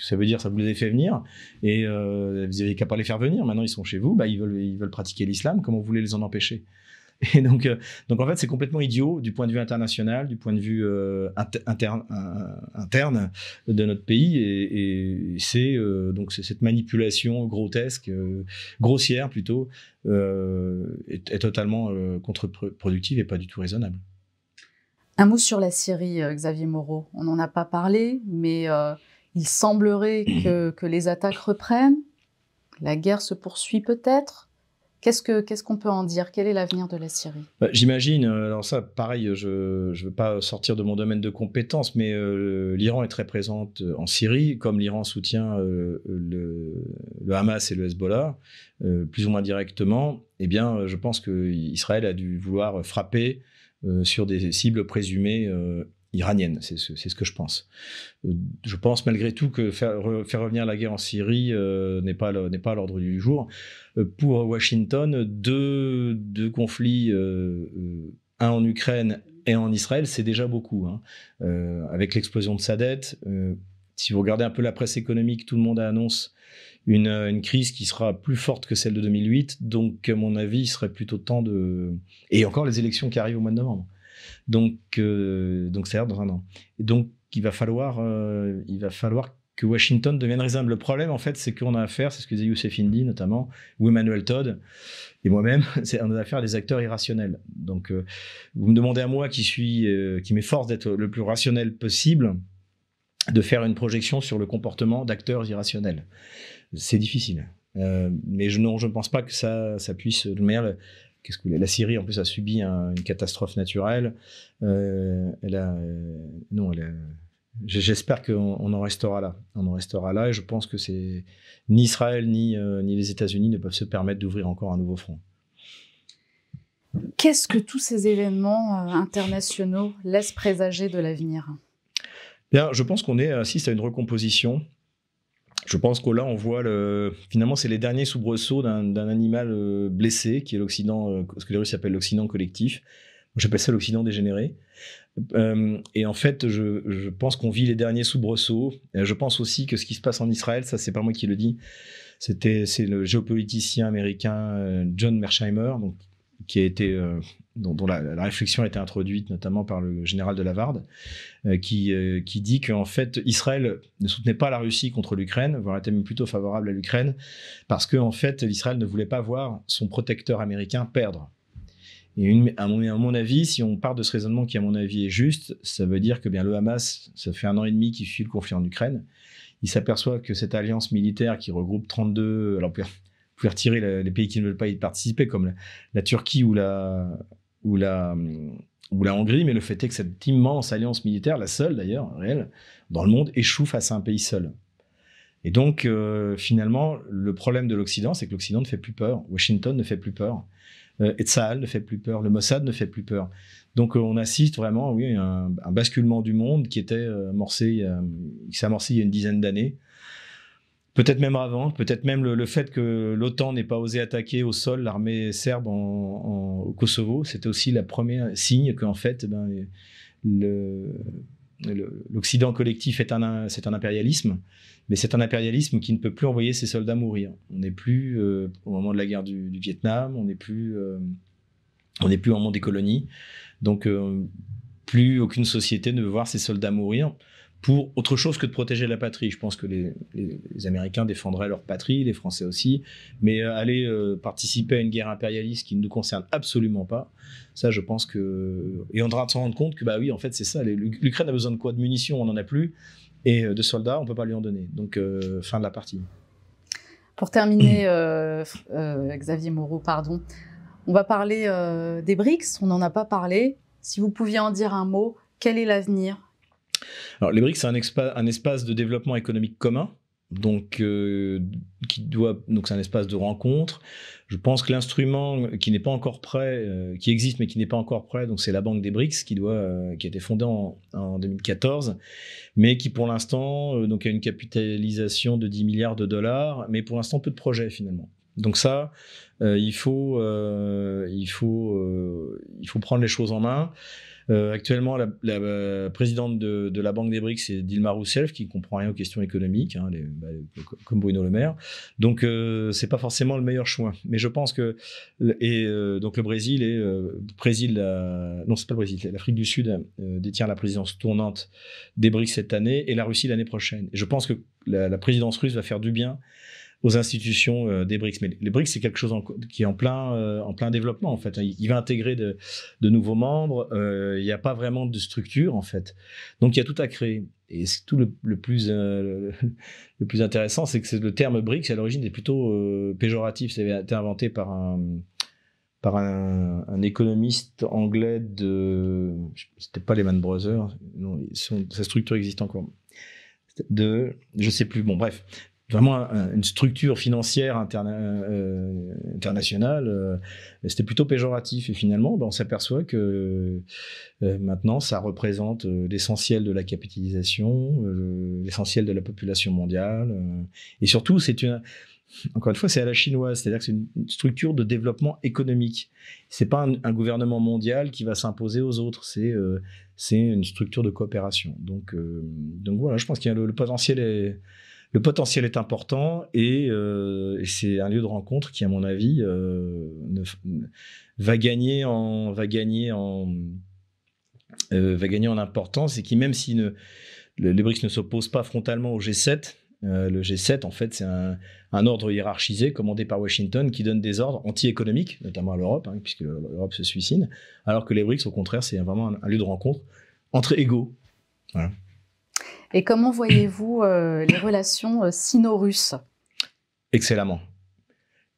Speaker 2: ça veut dire Ça vous les a fait venir? Et euh, vous n'avez qu'à pas les faire venir. Maintenant, ils sont chez vous, bah, ils, veulent, ils veulent pratiquer l'islam. Comment vous voulez les en empêcher? Et donc, euh, donc en fait, c'est complètement idiot du point de vue international, du point de vue euh, interne, euh, interne de notre pays. Et, c'est donc cette manipulation grotesque, grossière plutôt, est, totalement contre-productive et pas du tout raisonnable.
Speaker 1: Un mot sur la Syrie, Xavier Moreau. On n'en a pas parlé, mais il semblerait que les attaques reprennent. La guerre se poursuit peut-être. Qu'est-ce qu'on peut en dire? Quel est l'avenir de la Syrie
Speaker 2: bah, J'imagine, euh, alors ça, pareil, je ne veux pas sortir de mon domaine de compétences, mais euh, l'Iran est très présente euh, en Syrie, comme l'Iran soutient le, Hamas et le Hezbollah, plus ou moins directement. Eh bien, je pense qu'Israël a dû vouloir frapper sur des cibles présumées iranienne. C'est ce, que je pense. Euh, je pense malgré tout que faire, revenir la guerre en Syrie euh, n'est pas, à l'ordre du jour. Euh, pour Washington, deux, conflits, un en Ukraine et en Israël, c'est déjà beaucoup. Hein. avec l'explosion de sa dette, si vous regardez un peu la presse économique, tout le monde annonce une, une, crise qui sera plus forte que celle de 2008. Donc, à mon avis, il serait plutôt temps de... Et encore les élections qui arrivent au mois de novembre. Donc, euh, donc c'est dans un an. Et donc, il va falloir, euh, il va falloir que Washington devienne raisonnable. Le problème, en fait, c'est qu'on a affaire, c'est ce que disait Youssef Indy notamment, ou Emmanuel Todd, et moi-même, [LAUGHS] c'est on a affaire à des acteurs irrationnels. Donc, euh, vous me demandez à moi qui suis, qui m'efforce d'être le plus rationnel possible, de faire une projection sur le comportement d'acteurs irrationnels. C'est difficile. mais je, non, je ne pense pas que ça, ça puisse. De qu'est-ce que la Syrie en plus a subi une catastrophe naturelle. Euh, elle a, euh, non, j'espère qu'on en restera là. On en restera là et je pense que c'est ni Israël ni, euh, ni les États-Unis ne peuvent se permettre d'ouvrir encore un nouveau front.
Speaker 1: Qu'est-ce que tous ces événements internationaux laissent présager de l'avenir?
Speaker 2: Bien, je pense qu'on est assiste à une recomposition je pense que là, on voit le. Finalement, c'est les derniers soubresauts d'un animal euh, blessé, qui est l'Occident, euh, ce que les Russes appellent l'Occident collectif. J'appelle ça l'Occident dégénéré. Euh, et en fait, je, pense qu'on vit les derniers soubresauts. je pense aussi que ce qui se passe en Israël, ça, c'est pas moi qui le dis, c'était c'est le géopoliticien américain John Mersheimer, donc qui a été dont, la, réflexion a été introduite notamment par le général de Lavarde, euh, qui, euh, qui dit qu'en fait Israël ne soutenait pas la Russie contre l'Ukraine, voire était même plutôt favorable à l'Ukraine, parce que en fait Israël ne voulait pas voir son protecteur américain perdre. Et à, mon, à, mon, avis, si on part de ce raisonnement qui, à mon avis, est juste, ça veut dire que bien le Hamas, ça fait un an et demi qu'il suit le conflit en Ukraine. Il s'aperçoit que cette alliance militaire qui regroupe 32, alors vous pouvez retirer les pays qui ne veulent pas y participer, comme la Turquie ou la, ou la, ou la Hongrie, mais le fait est que cette immense alliance militaire, la seule d'ailleurs, réelle, dans le monde, échoue face à un pays seul. Et donc, euh, finalement, le problème de l'Occident, c'est que l'Occident ne fait plus peur. Washington ne fait plus peur. Euh, ne fait plus peur. Le Mossad ne fait plus peur. Donc, euh, on assiste vraiment, à un, un, basculement du monde qui était amorcé, qui s'est amorcé il y a une dizaine d'années. Peut-être même avant, peut-être même le, fait que l'OTAN n'ait pas osé attaquer au sol l'armée serbe en, au Kosovo, c'était aussi la première signe qu'en fait, eh ben, l'Occident collectif est un, c'est un impérialisme, mais c'est un impérialisme qui ne peut plus envoyer ses soldats mourir. On n'est plus euh, au moment de la guerre du, Vietnam, on n'est plus, euh, on plus au moment des colonies, donc euh, plus aucune société ne veut voir ses soldats mourir pour autre chose que de protéger la patrie. Je pense que les, Américains défendraient leur patrie, les Français aussi, mais euh, aller euh, participer à une guerre impérialiste qui ne nous concerne absolument pas, ça je pense que... Et on devra se rendre compte que, bah oui, en fait c'est ça, l'Ukraine a besoin de quoi De munitions, on n'en a plus, et euh, de soldats, on ne peut pas lui en donner. Donc fin de la partie.
Speaker 1: Pour terminer, Xavier Moreau, pardon, on va parler des BRICS, on n'en a pas parlé. Si vous pouviez en dire un mot, quel est l'avenir
Speaker 2: alors, les BRICS, c'est un, espace de développement économique commun, donc euh, donc c'est un espace de rencontre. Je pense que l'instrument qui n'est pas encore prêt, euh, qui existe mais qui n'est pas encore prêt, donc c'est la Banque des BRICS qui doit, euh, qui a été fondée en, 2014, mais qui pour l'instant donc a une capitalisation de 10 milliards de dollars, mais pour l'instant peu de projets finalement. Donc ça, il faut, il faut, il faut prendre les choses en main. Euh, actuellement, la, euh, présidente de, la Banque des BRICS, c'est Dilma Rousseff, qui comprend rien aux questions économiques, hein, bah, comme Bruno Le Maire. Donc, euh, c'est pas forcément le meilleur choix. Mais je pense que et donc le Brésil est Brésil, non c'est pas le Brésil, l'Afrique du Sud détient la présidence tournante des BRICS cette année et la Russie l'année prochaine. Et je pense que la présidence russe va faire du bien aux institutions euh, des BRICS. Mais les BRICS, c'est quelque chose qui est en plein, euh, en plein développement, en fait. Il, va intégrer de, nouveaux membres. Euh, il n'y a pas vraiment de structure, en fait. Donc, il y a tout à créer. Et tout [LAUGHS] le, plus, intéressant, c'est que le terme BRICS, à l'origine, est plutôt péjoratif. Ça a été inventé par un, économiste anglais de. C'était pas les Man Brothers, sa structure existe encore. De. Je sais plus, bon, bref vraiment une structure financière euh, internationale, euh, c'était plutôt péjoratif. Et finalement, ben, on s'aperçoit que euh, maintenant, ça représente l'essentiel de la capitalisation, l'essentiel de la population mondiale. et surtout, c'est une, encore une fois, c'est à la chinoise, c'est-à-dire que c'est une structure de développement économique. C'est pas un, gouvernement mondial qui va s'imposer aux autres, c'est c'est une structure de coopération. Donc, donc voilà, je pense qu'il y a le potentiel est le potentiel est important euh, et, c'est un lieu de rencontre qui, à mon avis, euh, va gagner en euh, importance et qui, même si les BRICS ne s'opposent pas frontalement au G7, le G7, en fait, c'est un, ordre hiérarchisé commandé par Washington qui donne des ordres anti-économiques, notamment à l'Europe, hein, puisque l'Europe se suicide, alors que les BRICS, au contraire, c'est vraiment un, un, lieu de rencontre entre égaux. Voilà.
Speaker 1: Et comment voyez-vous euh, les relations euh, sino-russes?
Speaker 2: Excellemment.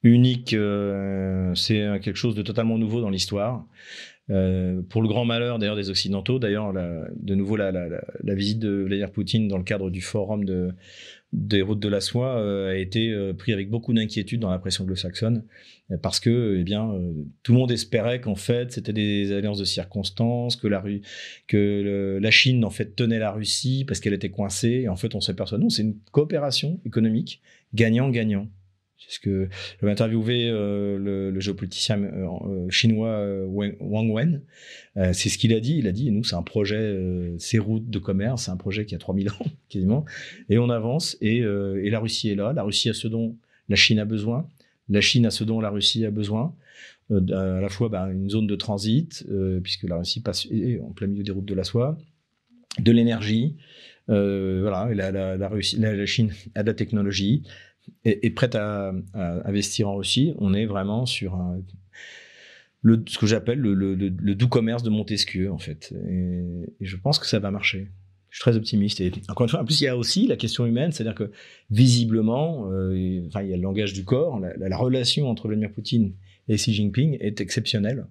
Speaker 2: Unique, euh, c'est quelque chose de totalement nouveau dans l'histoire. pour le grand malheur d'ailleurs des Occidentaux, d'ailleurs, de nouveau la, la, visite de Vladimir Poutine dans le cadre du forum de, des routes de la soie euh, a été euh, pris avec beaucoup d'inquiétude dans la presse anglo-saxonne euh, parce que eh bien tout le monde espérait qu'en fait c'était des alliances de circonstances que la que la Chine en fait tenait la Russie parce qu'elle était coincée. Et en fait on s'aperçoit non c'est une coopération économique gagnant-gagnant c'est ce que j'avais interviewé euh, le, géopoliticien euh, euh, chinois Wang Wen. c'est ce qu'il a dit. Il a dit, nous, c'est un projet, ces routes de commerce, c'est un projet qui a 3000 ans [LAUGHS] quasiment. Et on avance et, la Russie est là. La Russie a ce dont la Chine a besoin. La Chine a ce dont la Russie a besoin. à la fois bah, une zone de transit, puisque la Russie passe en plein milieu des routes de la soie, de l'énergie, voilà, la, la, la, Chine a de la technologie, est, prête à, investir en Russie. On est vraiment sur le, ce que j'appelle le, doux commerce de Montesquieu, en fait. Et, je pense que ça va marcher. Je suis très optimiste. Et encore une fois, en plus, il y a aussi la question humaine, c'est-à-dire que visiblement, euh, enfin, il y a le langage du corps, la, relation entre Vladimir Poutine et Xi Jinping est exceptionnelle.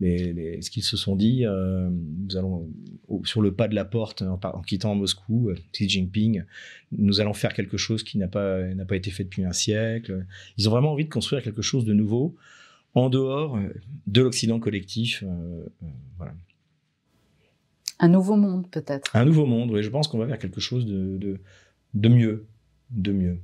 Speaker 2: Les, ce qu'ils se sont dit, euh, nous allons sur le pas de la porte en, en quittant Moscou, euh, Xi Jinping, nous allons faire quelque chose qui n'a pas n'a pas été fait depuis un siècle. Ils ont vraiment envie de construire quelque chose de nouveau en dehors euh, de l'Occident collectif. voilà.
Speaker 1: Un nouveau monde peut-être.
Speaker 2: Un nouveau monde, oui. Je pense qu'on va vers quelque chose de, de, de mieux, de mieux.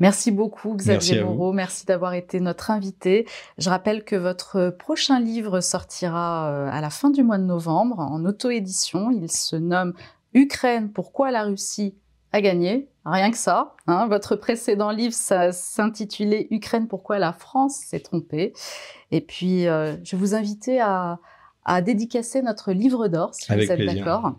Speaker 1: Merci beaucoup Xavier Moreau, merci d'avoir été notre invité. Je rappelle que votre prochain livre sortira euh, à la fin du mois de novembre en auto-édition. Il se nomme Ukraine, pourquoi la Russie a gagné Rien que ça. Hein. Votre précédent livre s'intitulait Ukraine, pourquoi la France s'est trompée. Et puis, euh, je vous inviter à, à dédicacer notre livre d'or, si vous êtes d'accord.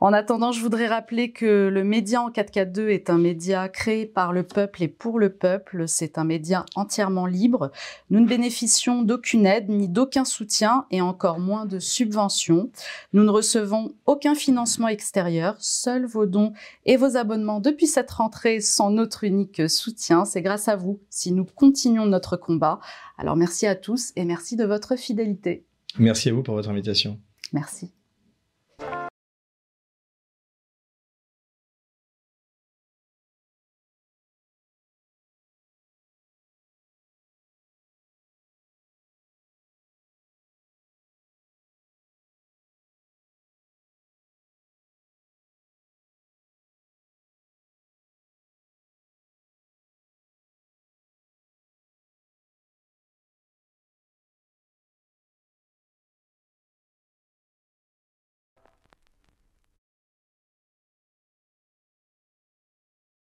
Speaker 1: En attendant, je voudrais rappeler que le média en 4K2 est un média créé par le peuple et pour le peuple. C'est un média entièrement libre. Nous ne bénéficions d'aucune aide ni d'aucun soutien et encore moins de subventions. Nous ne recevons aucun financement extérieur. Seuls vos dons et vos abonnements depuis cette rentrée sont notre unique soutien. C'est grâce à vous si nous continuons notre combat. Alors merci à tous et merci de votre fidélité.
Speaker 2: Merci à vous pour votre invitation.
Speaker 1: Merci.